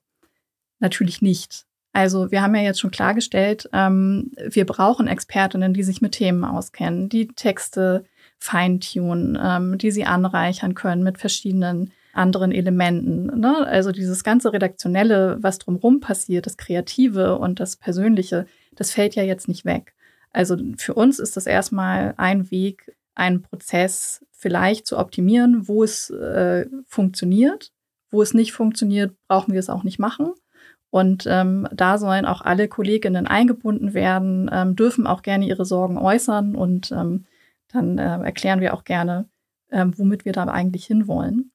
Natürlich nicht. Also wir haben ja jetzt schon klargestellt, ähm, wir brauchen Expertinnen, die sich mit Themen auskennen, die Texte feintunen, ähm, die sie anreichern können mit verschiedenen anderen Elementen. Ne? Also dieses ganze Redaktionelle, was drumherum passiert, das Kreative und das Persönliche, das fällt ja jetzt nicht weg. Also für uns ist das erstmal ein Weg, einen Prozess vielleicht zu optimieren, wo es äh, funktioniert Wo es nicht funktioniert, brauchen wir es auch nicht machen. Und ähm, da sollen auch alle Kolleginnen eingebunden werden, ähm, dürfen auch gerne ihre Sorgen äußern und ähm, dann äh, erklären wir auch gerne, ähm, womit wir da eigentlich hinwollen.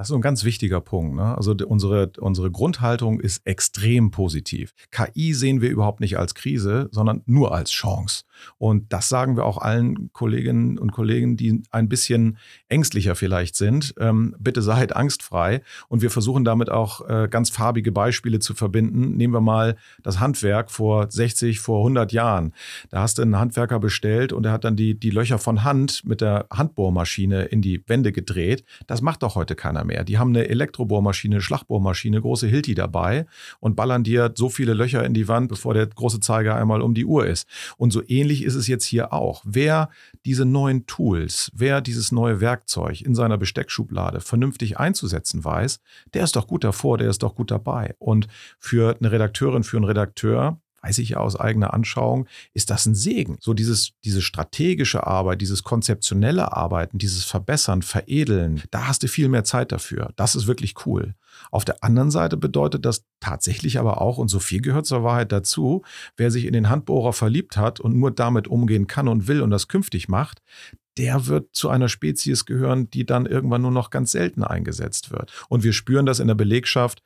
Das ist ein ganz wichtiger Punkt. Ne? Also unsere, unsere Grundhaltung ist extrem positiv. KI sehen wir überhaupt nicht als Krise, sondern nur als Chance. Und das sagen wir auch allen Kolleginnen und Kollegen, die ein bisschen ängstlicher vielleicht sind. Ähm, bitte seid angstfrei. Und wir versuchen damit auch äh, ganz farbige Beispiele zu verbinden. Nehmen wir mal das Handwerk vor 60, vor 100 Jahren. Da hast du einen Handwerker bestellt und er hat dann die, die Löcher von Hand mit der Handbohrmaschine in die Wände gedreht. Das macht doch heute keiner mehr mehr. Die haben eine Elektrobohrmaschine, Schlagbohrmaschine, große Hilti dabei und ballern dir so viele Löcher in die Wand, bevor der große Zeiger einmal um die Uhr ist. Und so ähnlich ist es jetzt hier auch. Wer diese neuen Tools, wer dieses neue Werkzeug in seiner Besteckschublade vernünftig einzusetzen weiß, der ist doch gut davor, der ist doch gut dabei. Und für eine Redakteurin, für einen Redakteur, weiß ich ja aus eigener Anschauung, ist das ein Segen. So dieses, diese strategische Arbeit, dieses konzeptionelle Arbeiten, dieses Verbessern, Veredeln, da hast du viel mehr Zeit dafür. Das ist wirklich cool. Auf der anderen Seite bedeutet das tatsächlich aber auch, und so viel gehört zur Wahrheit dazu, wer sich in den Handbohrer verliebt hat und nur damit umgehen kann und will und das künftig macht, der wird zu einer Spezies gehören, die dann irgendwann nur noch ganz selten eingesetzt wird. Und wir spüren das in der Belegschaft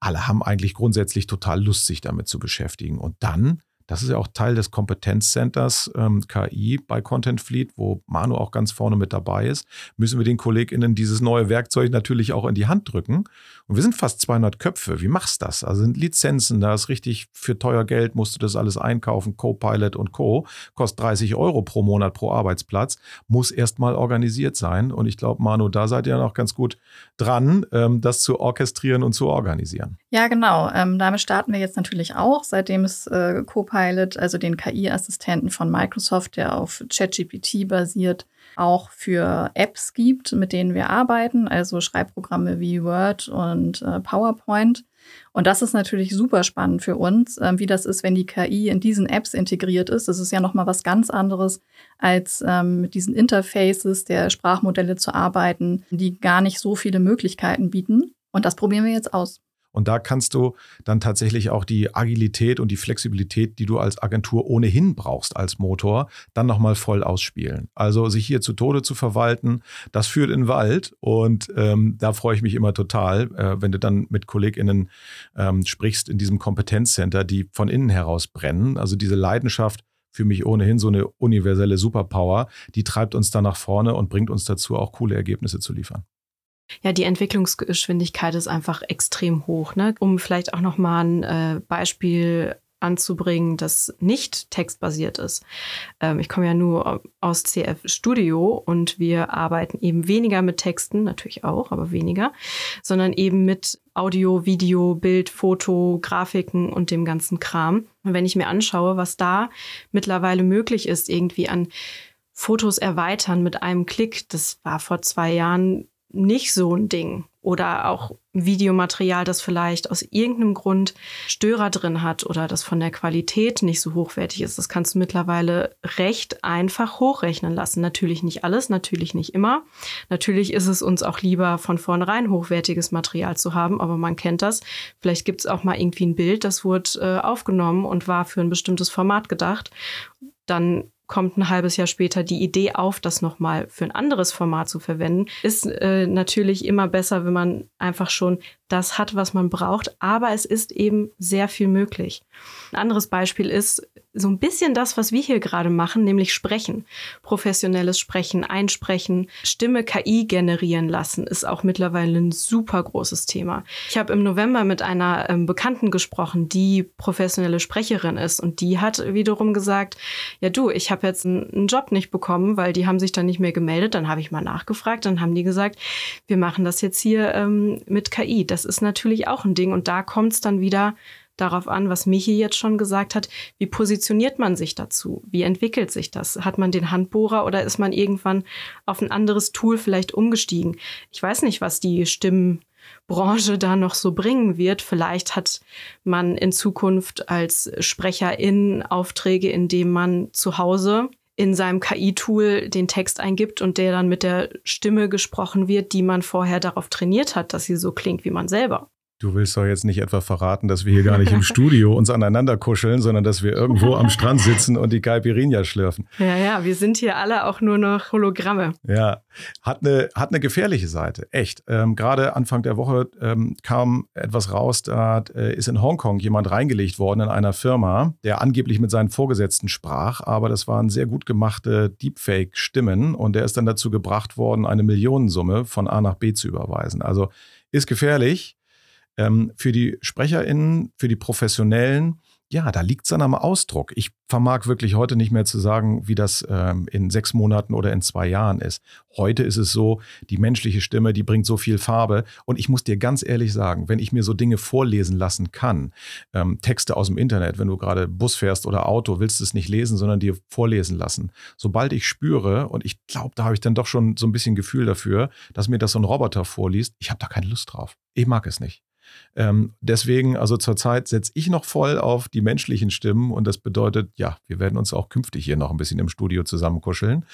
alle haben eigentlich grundsätzlich total Lust, sich damit zu beschäftigen. Und dann das ist ja auch Teil des Kompetenzcenters ähm, KI bei Content Fleet, wo Manu auch ganz vorne mit dabei ist. Müssen wir den KollegInnen dieses neue Werkzeug natürlich auch in die Hand drücken. Und wir sind fast 200 Köpfe. Wie machst du das? Also sind Lizenzen, da ist richtig für teuer Geld, musst du das alles einkaufen. Copilot und Co. kostet 30 Euro pro Monat pro Arbeitsplatz. Muss erstmal organisiert sein. Und ich glaube, Manu, da seid ihr noch ganz gut dran, ähm, das zu orchestrieren und zu organisieren. Ja, genau. Ähm, damit starten wir jetzt natürlich auch, seitdem es äh, Copilot also den KI-Assistenten von Microsoft, der auf ChatGPT basiert, auch für Apps gibt, mit denen wir arbeiten, also Schreibprogramme wie Word und äh, PowerPoint. Und das ist natürlich super spannend für uns, äh, wie das ist, wenn die KI in diesen Apps integriert ist. Das ist ja nochmal was ganz anderes, als ähm, mit diesen Interfaces der Sprachmodelle zu arbeiten, die gar nicht so viele Möglichkeiten bieten. Und das probieren wir jetzt aus. Und da kannst du dann tatsächlich auch die Agilität und die Flexibilität, die du als Agentur ohnehin brauchst als Motor, dann nochmal voll ausspielen. Also sich hier zu Tode zu verwalten, das führt in den Wald. Und ähm, da freue ich mich immer total, äh, wenn du dann mit KollegInnen ähm, sprichst in diesem Kompetenzcenter, die von innen heraus brennen. Also diese Leidenschaft, für mich ohnehin so eine universelle Superpower, die treibt uns da nach vorne und bringt uns dazu, auch coole Ergebnisse zu liefern. Ja, die Entwicklungsgeschwindigkeit ist einfach extrem hoch. Ne? Um vielleicht auch noch mal ein äh, Beispiel anzubringen, das nicht textbasiert ist. Ähm, ich komme ja nur aus CF Studio und wir arbeiten eben weniger mit Texten, natürlich auch, aber weniger, sondern eben mit Audio, Video, Bild, Foto, Grafiken und dem ganzen Kram. Und wenn ich mir anschaue, was da mittlerweile möglich ist, irgendwie an Fotos erweitern mit einem Klick, das war vor zwei Jahren nicht so ein Ding. Oder auch Videomaterial, das vielleicht aus irgendeinem Grund Störer drin hat oder das von der Qualität nicht so hochwertig ist. Das kannst du mittlerweile recht einfach hochrechnen lassen. Natürlich nicht alles, natürlich nicht immer. Natürlich ist es uns auch lieber, von vornherein hochwertiges Material zu haben, aber man kennt das. Vielleicht gibt es auch mal irgendwie ein Bild, das wurde äh, aufgenommen und war für ein bestimmtes Format gedacht. Dann kommt ein halbes Jahr später die Idee auf, das nochmal für ein anderes Format zu verwenden, ist äh, natürlich immer besser, wenn man einfach schon das hat, was man braucht. Aber es ist eben sehr viel möglich. Ein anderes Beispiel ist so ein bisschen das, was wir hier gerade machen, nämlich sprechen. Professionelles Sprechen, Einsprechen, Stimme KI generieren lassen, ist auch mittlerweile ein super großes Thema. Ich habe im November mit einer ähm, Bekannten gesprochen, die professionelle Sprecherin ist und die hat wiederum gesagt, ja du, ich habe jetzt einen, Job nicht bekommen, weil die haben sich dann nicht mehr gemeldet. Dann habe ich mal nachgefragt, dann haben die gesagt, wir machen das jetzt hier ähm, mit KI. Das ist natürlich auch ein Ding und da kommt es dann wieder darauf an, was Michi jetzt schon gesagt hat. Wie positioniert man sich dazu? Wie entwickelt sich das? Hat man den Handbohrer oder ist man irgendwann auf ein anderes Tool vielleicht umgestiegen? Ich weiß nicht, was die Stimmenbranche da noch so bringen wird. Vielleicht hat man in Zukunft als Sprecherin Aufträge, indem man zu Hause in seinem KI-Tool den Text eingibt und der dann mit der Stimme gesprochen wird, die man vorher darauf trainiert hat, dass sie so klingt wie man selber. Du willst doch jetzt nicht etwa verraten, dass wir hier gar nicht im Studio uns aneinander kuscheln, sondern dass wir irgendwo am Strand sitzen und die Caipirinha schlürfen. Ja, ja, wir sind hier alle auch nur noch Hologramme. Ja, hat eine, hat eine gefährliche Seite, echt. Ähm, Gerade Anfang der Woche ähm, kam etwas raus, da äh, ist in Hongkong jemand reingelegt worden in einer Firma, der angeblich mit seinen Vorgesetzten sprach, aber das waren sehr gut gemachte Deepfake-Stimmen und der ist dann dazu gebracht worden, eine Millionensumme von A nach B zu überweisen. Also ist gefährlich. Ähm, für die SprecherInnen, für die Professionellen, ja, da liegt es dann am Ausdruck. Ich vermag wirklich heute nicht mehr zu sagen, wie das ähm, in sechs Monaten oder in zwei Jahren ist. Heute ist es so, die menschliche Stimme, die bringt so viel Farbe. Und ich muss dir ganz ehrlich sagen, wenn ich mir so Dinge vorlesen lassen kann, ähm, Texte aus dem Internet, wenn du gerade Bus fährst oder Auto, willst du es nicht lesen, sondern dir vorlesen lassen. Sobald ich spüre, und ich glaube, da habe ich dann doch schon so ein bisschen Gefühl dafür, dass mir das so ein Roboter vorliest, ich habe da keine Lust drauf. Ich mag es nicht. Ähm, deswegen, also zurzeit setze ich noch voll auf die menschlichen Stimmen und das bedeutet, ja, wir werden uns auch künftig hier noch ein bisschen im Studio zusammenkuscheln.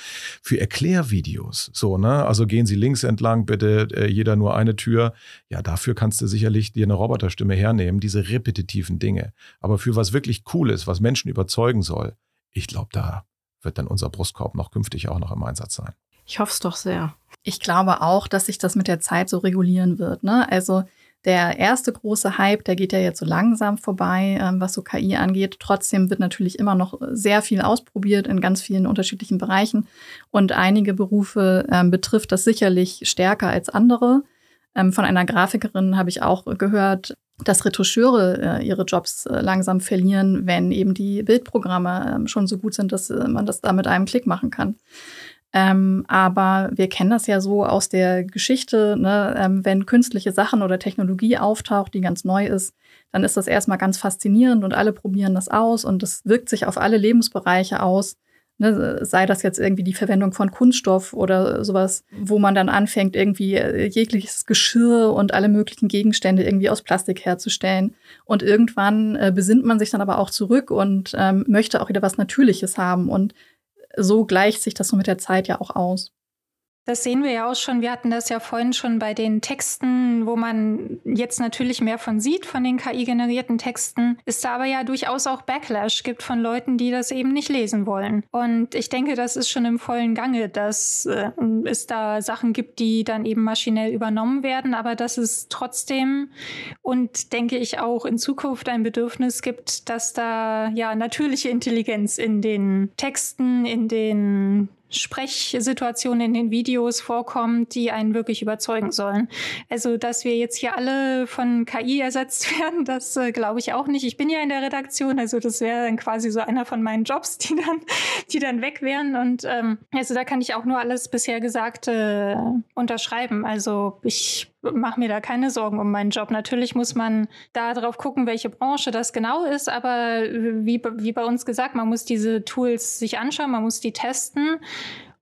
Für Erklärvideos, so, ne, also gehen Sie links entlang, bitte äh, jeder nur eine Tür. Ja, dafür kannst du sicherlich dir eine Roboterstimme hernehmen, diese repetitiven Dinge. Aber für was wirklich cool ist, was Menschen überzeugen soll, ich glaube, da wird dann unser Brustkorb noch künftig auch noch im Einsatz sein. Ich hoffe es doch sehr. Ich glaube auch, dass sich das mit der Zeit so regulieren wird. Ne? Also der erste große Hype, der geht ja jetzt so langsam vorbei, ähm, was so KI angeht. Trotzdem wird natürlich immer noch sehr viel ausprobiert in ganz vielen unterschiedlichen Bereichen. Und einige Berufe ähm, betrifft das sicherlich stärker als andere. Ähm, von einer Grafikerin habe ich auch gehört, dass Retoucheure äh, ihre Jobs äh, langsam verlieren, wenn eben die Bildprogramme äh, schon so gut sind, dass äh, man das da mit einem Klick machen kann. Ähm, aber wir kennen das ja so aus der Geschichte, ne? ähm, wenn künstliche Sachen oder Technologie auftaucht, die ganz neu ist, dann ist das erstmal ganz faszinierend und alle probieren das aus und das wirkt sich auf alle Lebensbereiche aus. Ne? Sei das jetzt irgendwie die Verwendung von Kunststoff oder sowas, wo man dann anfängt, irgendwie äh, jegliches Geschirr und alle möglichen Gegenstände irgendwie aus Plastik herzustellen. Und irgendwann äh, besinnt man sich dann aber auch zurück und ähm, möchte auch wieder was Natürliches haben. Und so gleicht sich das so mit der Zeit ja auch aus. Das sehen wir ja auch schon. Wir hatten das ja vorhin schon bei den Texten, wo man jetzt natürlich mehr von sieht, von den KI-generierten Texten. Ist da aber ja durchaus auch Backlash gibt von Leuten, die das eben nicht lesen wollen. Und ich denke, das ist schon im vollen Gange, dass äh, es da Sachen gibt, die dann eben maschinell übernommen werden, aber dass es trotzdem und denke ich auch in Zukunft ein Bedürfnis gibt, dass da ja natürliche Intelligenz in den Texten, in den Sprechsituationen in den Videos vorkommen, die einen wirklich überzeugen sollen. Also, dass wir jetzt hier alle von KI ersetzt werden, das äh, glaube ich auch nicht. Ich bin ja in der Redaktion, also das wäre dann quasi so einer von meinen Jobs, die dann, die dann weg wären. Und ähm, also da kann ich auch nur alles bisher Gesagte unterschreiben. Also ich mache mir da keine Sorgen um meinen Job. Natürlich muss man da drauf gucken, welche Branche das genau ist, aber wie, wie bei uns gesagt, man muss diese Tools sich anschauen, man muss die testen.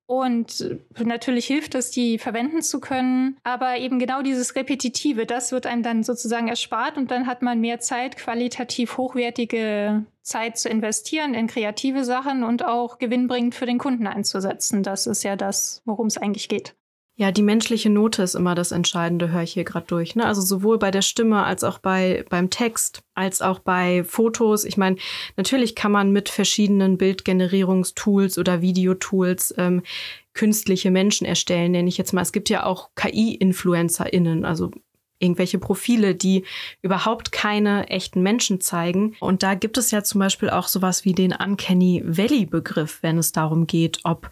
Und natürlich hilft es, die verwenden zu können. Aber eben genau dieses Repetitive, das wird einem dann sozusagen erspart und dann hat man mehr Zeit, qualitativ hochwertige Zeit zu investieren in kreative Sachen und auch gewinnbringend für den Kunden einzusetzen. Das ist ja das, worum es eigentlich geht. Ja, die menschliche Note ist immer das Entscheidende, höre ich hier gerade durch. Ne? Also sowohl bei der Stimme als auch bei, beim Text, als auch bei Fotos. Ich meine, natürlich kann man mit verschiedenen Bildgenerierungstools oder Videotools ähm, künstliche Menschen erstellen, nenne ich jetzt mal. Es gibt ja auch KI-InfluencerInnen, also irgendwelche Profile, die überhaupt keine echten Menschen zeigen. Und da gibt es ja zum Beispiel auch sowas wie den Uncanny Valley-Begriff, wenn es darum geht, ob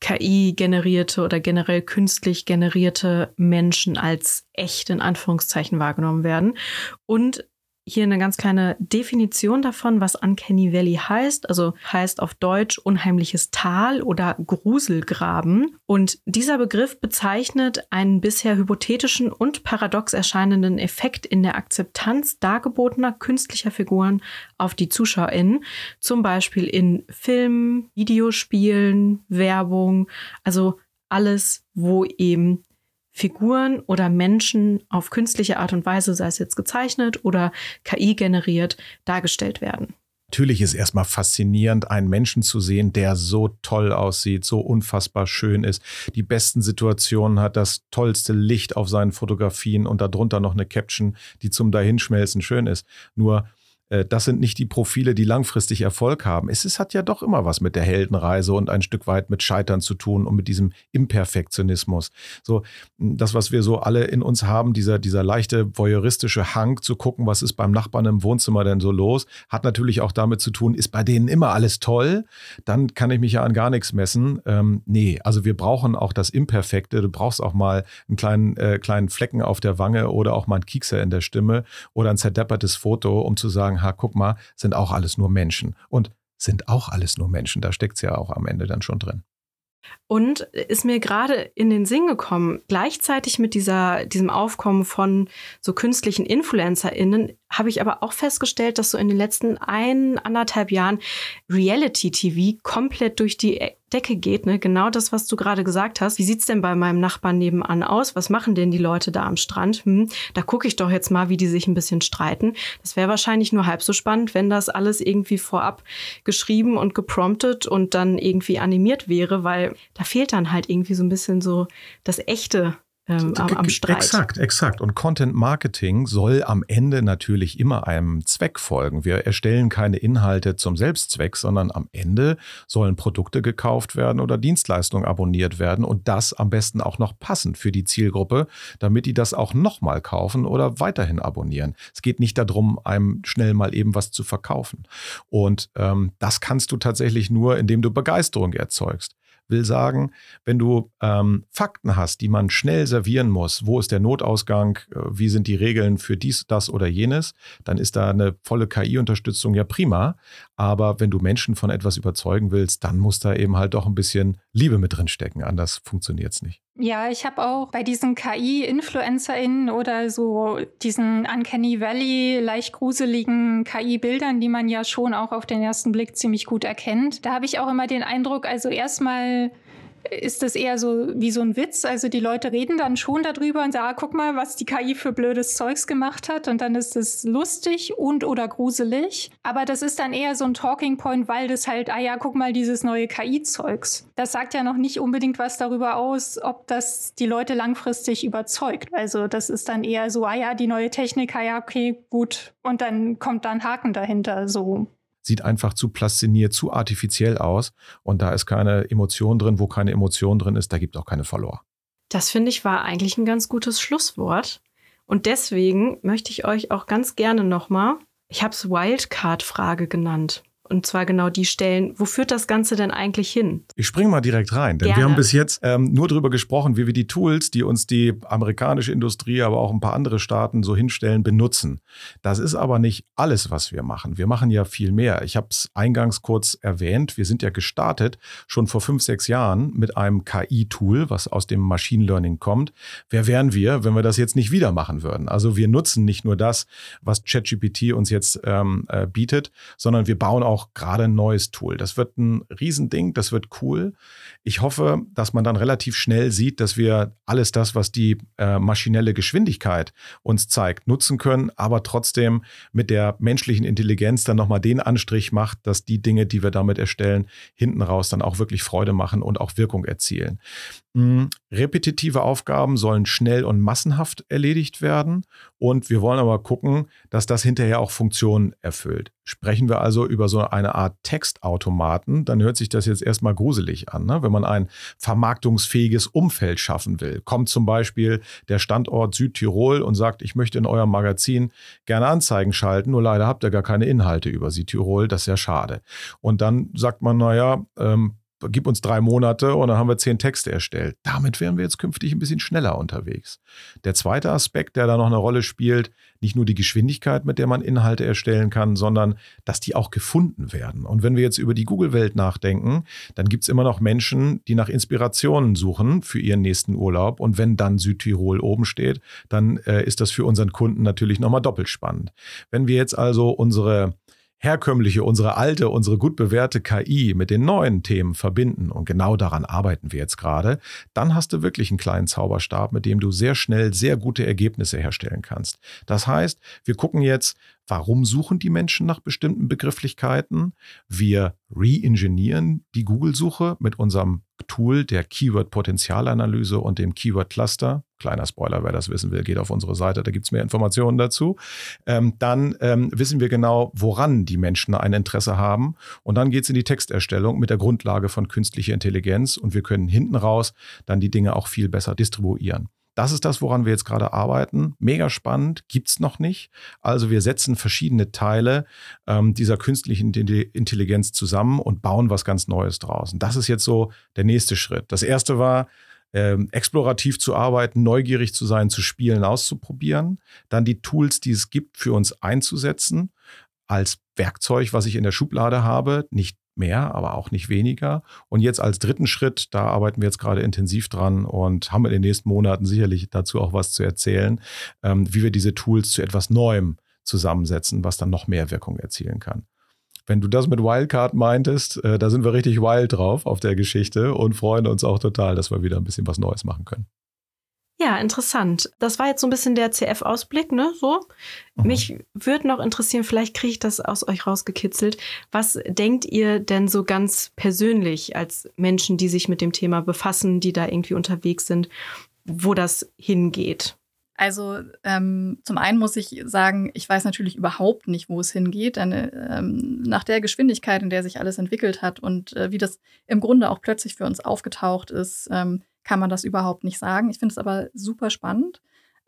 KI-generierte oder generell künstlich generierte Menschen als echt in Anführungszeichen wahrgenommen werden. Und hier eine ganz kleine Definition davon, was Uncanny Valley heißt. Also heißt auf Deutsch unheimliches Tal oder Gruselgraben. Und dieser Begriff bezeichnet einen bisher hypothetischen und paradox erscheinenden Effekt in der Akzeptanz dargebotener künstlicher Figuren auf die ZuschauerInnen. Zum Beispiel in Filmen, Videospielen, Werbung. Also alles, wo eben Figuren oder Menschen auf künstliche Art und Weise, sei es jetzt gezeichnet oder KI generiert, dargestellt werden. Natürlich ist erstmal faszinierend, einen Menschen zu sehen, der so toll aussieht, so unfassbar schön ist, die besten Situationen hat, das tollste Licht auf seinen Fotografien und darunter noch eine Caption, die zum Dahinschmelzen schön ist. Nur das sind nicht die Profile, die langfristig Erfolg haben. Es ist, hat ja doch immer was mit der Heldenreise und ein Stück weit mit Scheitern zu tun und mit diesem Imperfektionismus. So, das, was wir so alle in uns haben, dieser, dieser leichte voyeuristische Hang zu gucken, was ist beim Nachbarn im Wohnzimmer denn so los, hat natürlich auch damit zu tun, ist bei denen immer alles toll, dann kann ich mich ja an gar nichts messen. Ähm, nee, also wir brauchen auch das Imperfekte. Du brauchst auch mal einen kleinen, äh, kleinen Flecken auf der Wange oder auch mal einen Kiekser in der Stimme oder ein zerdeppertes Foto, um zu sagen, ha, guck mal, sind auch alles nur Menschen. Und sind auch alles nur Menschen. Da steckt es ja auch am Ende dann schon drin. Und ist mir gerade in den Sinn gekommen, gleichzeitig mit dieser, diesem Aufkommen von so künstlichen InfluencerInnen habe ich aber auch festgestellt, dass so in den letzten ein, anderthalb Jahren Reality-TV komplett durch die Decke geht. Ne? Genau das, was du gerade gesagt hast. Wie sieht's denn bei meinem Nachbarn nebenan aus? Was machen denn die Leute da am Strand? Hm, da gucke ich doch jetzt mal, wie die sich ein bisschen streiten. Das wäre wahrscheinlich nur halb so spannend, wenn das alles irgendwie vorab geschrieben und gepromptet und dann irgendwie animiert wäre, weil da fehlt dann halt irgendwie so ein bisschen so das echte ähm, am, am Streit. Exakt, exakt. Und Content Marketing soll am Ende natürlich immer einem Zweck folgen. Wir erstellen keine Inhalte zum Selbstzweck, sondern am Ende sollen Produkte gekauft werden oder Dienstleistungen abonniert werden und das am besten auch noch passend für die Zielgruppe, damit die das auch nochmal kaufen oder weiterhin abonnieren. Es geht nicht darum, einem schnell mal eben was zu verkaufen. Und ähm, das kannst du tatsächlich nur, indem du Begeisterung erzeugst will sagen, wenn du ähm, Fakten hast, die man schnell servieren muss, wo ist der Notausgang, äh, wie sind die Regeln für dies, das oder jenes, dann ist da eine volle KI-Unterstützung ja prima. Aber wenn du Menschen von etwas überzeugen willst, dann muss da eben halt doch ein bisschen Liebe mit drin stecken. Anders funktioniert es nicht. Ja, ich habe auch bei diesen KI-InfluencerInnen oder so diesen Uncanny Valley, leicht gruseligen KI-Bildern, die man ja schon auch auf den ersten Blick ziemlich gut erkennt. Da habe ich auch immer den Eindruck, also erstmal ist das eher so wie so ein Witz. Also die Leute reden dann schon darüber und sagen, ah, guck mal, was die KI für blödes Zeugs gemacht hat. Und dann ist es lustig und oder gruselig. Aber das ist dann eher so ein Talking Point, weil das halt, ah ja, guck mal, dieses neue KI-Zeugs. Das sagt ja noch nicht unbedingt was darüber aus, ob das die Leute langfristig überzeugt. Also das ist dann eher so, ah ja, die neue Technik, ah ja, okay, gut. Und dann kommt da ein Haken dahinter, so sieht einfach zu plastiniert, zu artifiziell aus. Und da ist keine Emotion drin. Wo keine Emotion drin ist, da gibt auch keine Follower. Das finde ich war eigentlich ein ganz gutes Schlusswort. Und deswegen möchte ich euch auch ganz gerne nochmal, ich habe es Wildcard-Frage genannt. Und zwar genau die Stellen, wo führt das Ganze denn eigentlich hin? Ich springe mal direkt rein, denn Gerne. wir haben bis jetzt ähm, nur darüber gesprochen, wie wir die Tools, die uns die amerikanische Industrie, aber auch ein paar andere Staaten so hinstellen, benutzen. Das ist aber nicht alles, was wir machen. Wir machen ja viel mehr. Ich habe es eingangs kurz erwähnt. Wir sind ja gestartet schon vor fünf, sechs Jahren mit einem KI-Tool, was aus dem Machine Learning kommt. Wer wären wir, wenn wir das jetzt nicht wieder machen würden? Also wir nutzen nicht nur das, was ChatGPT uns jetzt ähm, äh, bietet, sondern wir bauen auch auch gerade ein neues Tool. Das wird ein Riesending, das wird cool. Ich hoffe, dass man dann relativ schnell sieht, dass wir alles das, was die äh, maschinelle Geschwindigkeit uns zeigt, nutzen können, aber trotzdem mit der menschlichen Intelligenz dann nochmal den Anstrich macht, dass die Dinge, die wir damit erstellen, hinten raus dann auch wirklich Freude machen und auch Wirkung erzielen. Mhm. Repetitive Aufgaben sollen schnell und massenhaft erledigt werden und wir wollen aber gucken, dass das hinterher auch Funktionen erfüllt. Sprechen wir also über so eine Art Textautomaten, dann hört sich das jetzt erstmal gruselig an. Ne? Wenn man ein vermarktungsfähiges Umfeld schaffen will, kommt zum Beispiel der Standort Südtirol und sagt, ich möchte in eurem Magazin gerne Anzeigen schalten, nur leider habt ihr gar keine Inhalte über Südtirol, das ist ja schade. Und dann sagt man, naja, ähm, gib uns drei Monate und dann haben wir zehn Texte erstellt. Damit wären wir jetzt künftig ein bisschen schneller unterwegs. Der zweite Aspekt, der da noch eine Rolle spielt, nicht nur die Geschwindigkeit, mit der man Inhalte erstellen kann, sondern dass die auch gefunden werden. Und wenn wir jetzt über die Google-Welt nachdenken, dann gibt es immer noch Menschen, die nach Inspirationen suchen für ihren nächsten Urlaub. Und wenn dann Südtirol oben steht, dann äh, ist das für unseren Kunden natürlich nochmal doppelt spannend. Wenn wir jetzt also unsere herkömmliche, unsere alte, unsere gut bewährte KI mit den neuen Themen verbinden, und genau daran arbeiten wir jetzt gerade, dann hast du wirklich einen kleinen Zauberstab, mit dem du sehr schnell sehr gute Ergebnisse herstellen kannst. Das heißt, wir gucken jetzt, warum suchen die Menschen nach bestimmten Begrifflichkeiten? Wir reingenieren die Google-Suche mit unserem Tool der Keyword-Potenzialanalyse und dem Keyword-Cluster. Kleiner Spoiler, wer das wissen will, geht auf unsere Seite, da gibt es mehr Informationen dazu. Ähm, dann ähm, wissen wir genau, woran die Menschen ein Interesse haben. Und dann geht es in die Texterstellung mit der Grundlage von künstlicher Intelligenz und wir können hinten raus dann die Dinge auch viel besser distribuieren. Das ist das, woran wir jetzt gerade arbeiten. Mega spannend, gibt es noch nicht. Also wir setzen verschiedene Teile ähm, dieser künstlichen Intelligenz zusammen und bauen was ganz Neues draus. Und das ist jetzt so der nächste Schritt. Das erste war, ähm, explorativ zu arbeiten, neugierig zu sein, zu spielen, auszuprobieren. Dann die Tools, die es gibt, für uns einzusetzen als Werkzeug, was ich in der Schublade habe, nicht mehr, aber auch nicht weniger. Und jetzt als dritten Schritt, da arbeiten wir jetzt gerade intensiv dran und haben in den nächsten Monaten sicherlich dazu auch was zu erzählen, ähm, wie wir diese Tools zu etwas Neuem zusammensetzen, was dann noch mehr Wirkung erzielen kann. Wenn du das mit Wildcard meintest, äh, da sind wir richtig wild drauf auf der Geschichte und freuen uns auch total, dass wir wieder ein bisschen was Neues machen können. Ja, interessant. Das war jetzt so ein bisschen der CF-Ausblick, ne? So. Mhm. Mich würde noch interessieren, vielleicht kriege ich das aus euch rausgekitzelt. Was denkt ihr denn so ganz persönlich als Menschen, die sich mit dem Thema befassen, die da irgendwie unterwegs sind, wo das hingeht? Also ähm, zum einen muss ich sagen, ich weiß natürlich überhaupt nicht, wo es hingeht. Denn, ähm, nach der Geschwindigkeit, in der sich alles entwickelt hat und äh, wie das im Grunde auch plötzlich für uns aufgetaucht ist, ähm, kann man das überhaupt nicht sagen. Ich finde es aber super spannend.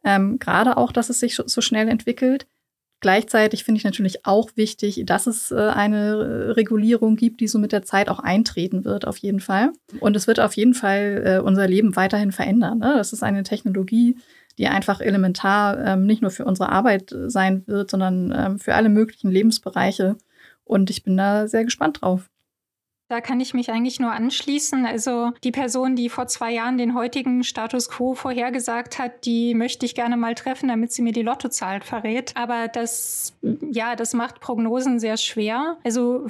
Ähm, Gerade auch, dass es sich so schnell entwickelt. Gleichzeitig finde ich natürlich auch wichtig, dass es äh, eine Regulierung gibt, die so mit der Zeit auch eintreten wird, auf jeden Fall. Und es wird auf jeden Fall äh, unser Leben weiterhin verändern. Ne? Das ist eine Technologie, die einfach elementar ähm, nicht nur für unsere Arbeit sein wird, sondern ähm, für alle möglichen Lebensbereiche. Und ich bin da sehr gespannt drauf. Da kann ich mich eigentlich nur anschließen. Also die Person, die vor zwei Jahren den heutigen Status quo vorhergesagt hat, die möchte ich gerne mal treffen, damit sie mir die Lottozahl verrät. Aber das, ja, das macht Prognosen sehr schwer. Also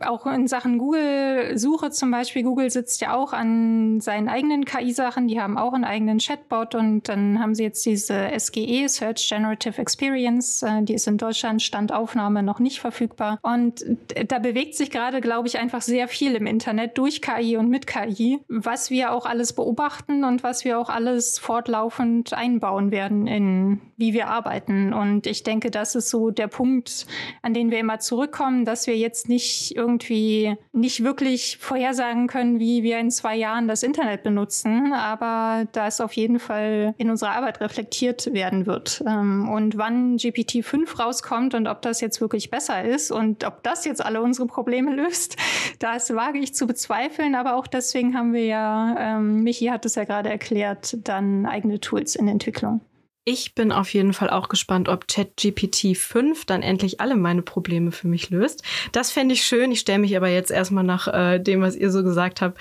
auch in Sachen Google-Suche zum Beispiel. Google sitzt ja auch an seinen eigenen KI-Sachen. Die haben auch einen eigenen Chatbot und dann haben sie jetzt diese SGE, Search Generative Experience. Äh, die ist in Deutschland Standaufnahme noch nicht verfügbar. Und da bewegt sich gerade, glaube ich, einfach sehr viel im Internet durch KI und mit KI, was wir auch alles beobachten und was wir auch alles fortlaufend einbauen werden in wie wir arbeiten. Und ich denke, das ist so der Punkt, an den wir immer zurückkommen, dass wir jetzt nicht irgendwie nicht wirklich vorhersagen können, wie wir in zwei Jahren das Internet benutzen, aber da es auf jeden Fall in unserer Arbeit reflektiert werden wird. Ähm, und wann GPT-5 rauskommt und ob das jetzt wirklich besser ist und ob das jetzt alle unsere Probleme löst, da das wage ich zu bezweifeln, aber auch deswegen haben wir ja, ähm, Michi hat es ja gerade erklärt, dann eigene Tools in Entwicklung. Ich bin auf jeden Fall auch gespannt, ob ChatGPT 5 dann endlich alle meine Probleme für mich löst. Das fände ich schön. Ich stelle mich aber jetzt erstmal nach äh, dem, was ihr so gesagt habt,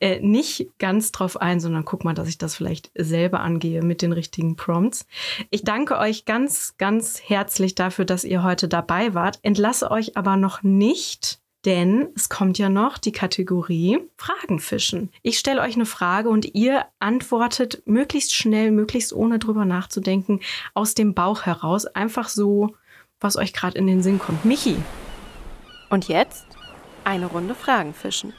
äh, nicht ganz drauf ein, sondern guck mal, dass ich das vielleicht selber angehe mit den richtigen Prompts. Ich danke euch ganz, ganz herzlich dafür, dass ihr heute dabei wart. Entlasse euch aber noch nicht denn es kommt ja noch die Kategorie Fragenfischen. Ich stelle euch eine Frage und ihr antwortet möglichst schnell, möglichst ohne drüber nachzudenken, aus dem Bauch heraus, einfach so, was euch gerade in den Sinn kommt. Michi. Und jetzt eine Runde Fragenfischen.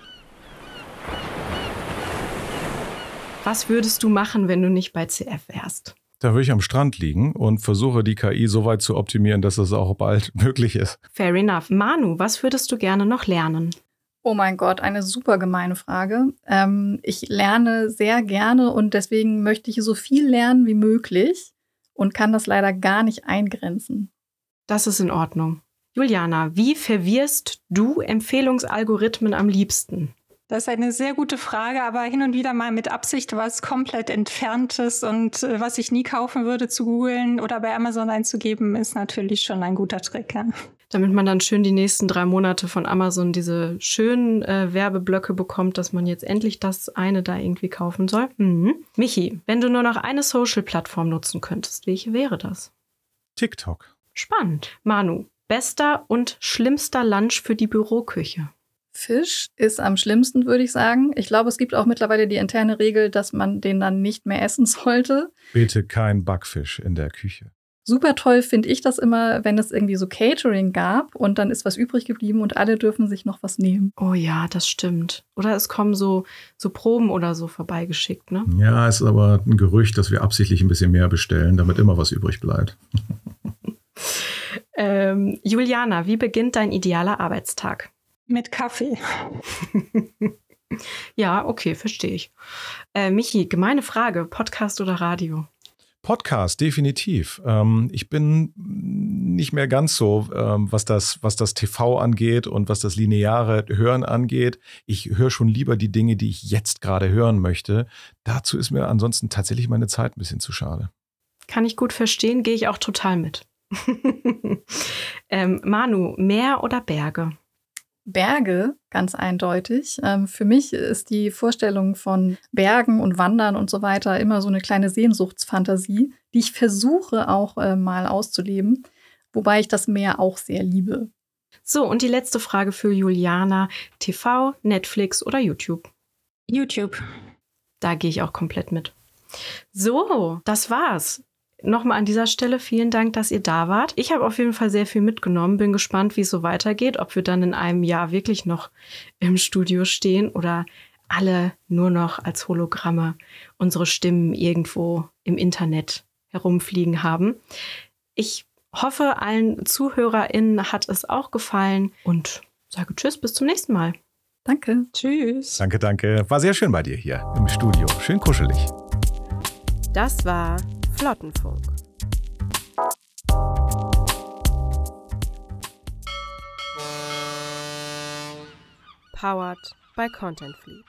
Was würdest du machen, wenn du nicht bei CF wärst? Da würde ich am Strand liegen und versuche die KI so weit zu optimieren, dass es auch bald möglich ist. Fair enough. Manu, was würdest du gerne noch lernen? Oh mein Gott, eine super gemeine Frage. Ähm, ich lerne sehr gerne und deswegen möchte ich so viel lernen wie möglich und kann das leider gar nicht eingrenzen. Das ist in Ordnung. Juliana, wie verwirrst du Empfehlungsalgorithmen am liebsten? Das ist eine sehr gute Frage, aber hin und wieder mal mit Absicht was komplett Entferntes und äh, was ich nie kaufen würde zu googeln oder bei Amazon einzugeben, ist natürlich schon ein guter Trick. Ja. Damit man dann schön die nächsten drei Monate von Amazon diese schönen äh, Werbeblöcke bekommt, dass man jetzt endlich das eine da irgendwie kaufen soll. Mhm. Michi, wenn du nur noch eine Social-Plattform nutzen könntest, welche wäre das? TikTok. Spannend. Manu, Bester und schlimmster Lunch für die Büroküche. Fisch ist am schlimmsten, würde ich sagen. Ich glaube, es gibt auch mittlerweile die interne Regel, dass man den dann nicht mehr essen sollte. Bitte kein Backfisch in der Küche. Super toll finde ich das immer, wenn es irgendwie so Catering gab und dann ist was übrig geblieben und alle dürfen sich noch was nehmen. Oh ja, das stimmt. Oder es kommen so, so Proben oder so vorbeigeschickt, ne? Ja, es ist aber ein Gerücht, dass wir absichtlich ein bisschen mehr bestellen, damit immer was übrig bleibt. ähm, Juliana, wie beginnt dein idealer Arbeitstag? Mit Kaffee. ja, okay, verstehe ich. Äh, Michi, gemeine Frage: Podcast oder Radio? Podcast, definitiv. Ähm, ich bin nicht mehr ganz so, ähm, was, das, was das TV angeht und was das lineare Hören angeht. Ich höre schon lieber die Dinge, die ich jetzt gerade hören möchte. Dazu ist mir ansonsten tatsächlich meine Zeit ein bisschen zu schade. Kann ich gut verstehen, gehe ich auch total mit. ähm, Manu, Meer oder Berge? Berge, ganz eindeutig. Ähm, für mich ist die Vorstellung von Bergen und Wandern und so weiter immer so eine kleine Sehnsuchtsfantasie, die ich versuche auch äh, mal auszuleben, wobei ich das Meer auch sehr liebe. So, und die letzte Frage für Juliana. TV, Netflix oder YouTube? YouTube. Da gehe ich auch komplett mit. So, das war's nochmal an dieser Stelle vielen Dank, dass ihr da wart. Ich habe auf jeden Fall sehr viel mitgenommen. Bin gespannt, wie es so weitergeht, ob wir dann in einem Jahr wirklich noch im Studio stehen oder alle nur noch als Hologramme unsere Stimmen irgendwo im Internet herumfliegen haben. Ich hoffe, allen ZuhörerInnen hat es auch gefallen und sage Tschüss, bis zum nächsten Mal. Danke. Tschüss. Danke, danke. War sehr schön bei dir hier im Studio. Schön kuschelig. Das war Flottenfunk. Powered by Content Fleet.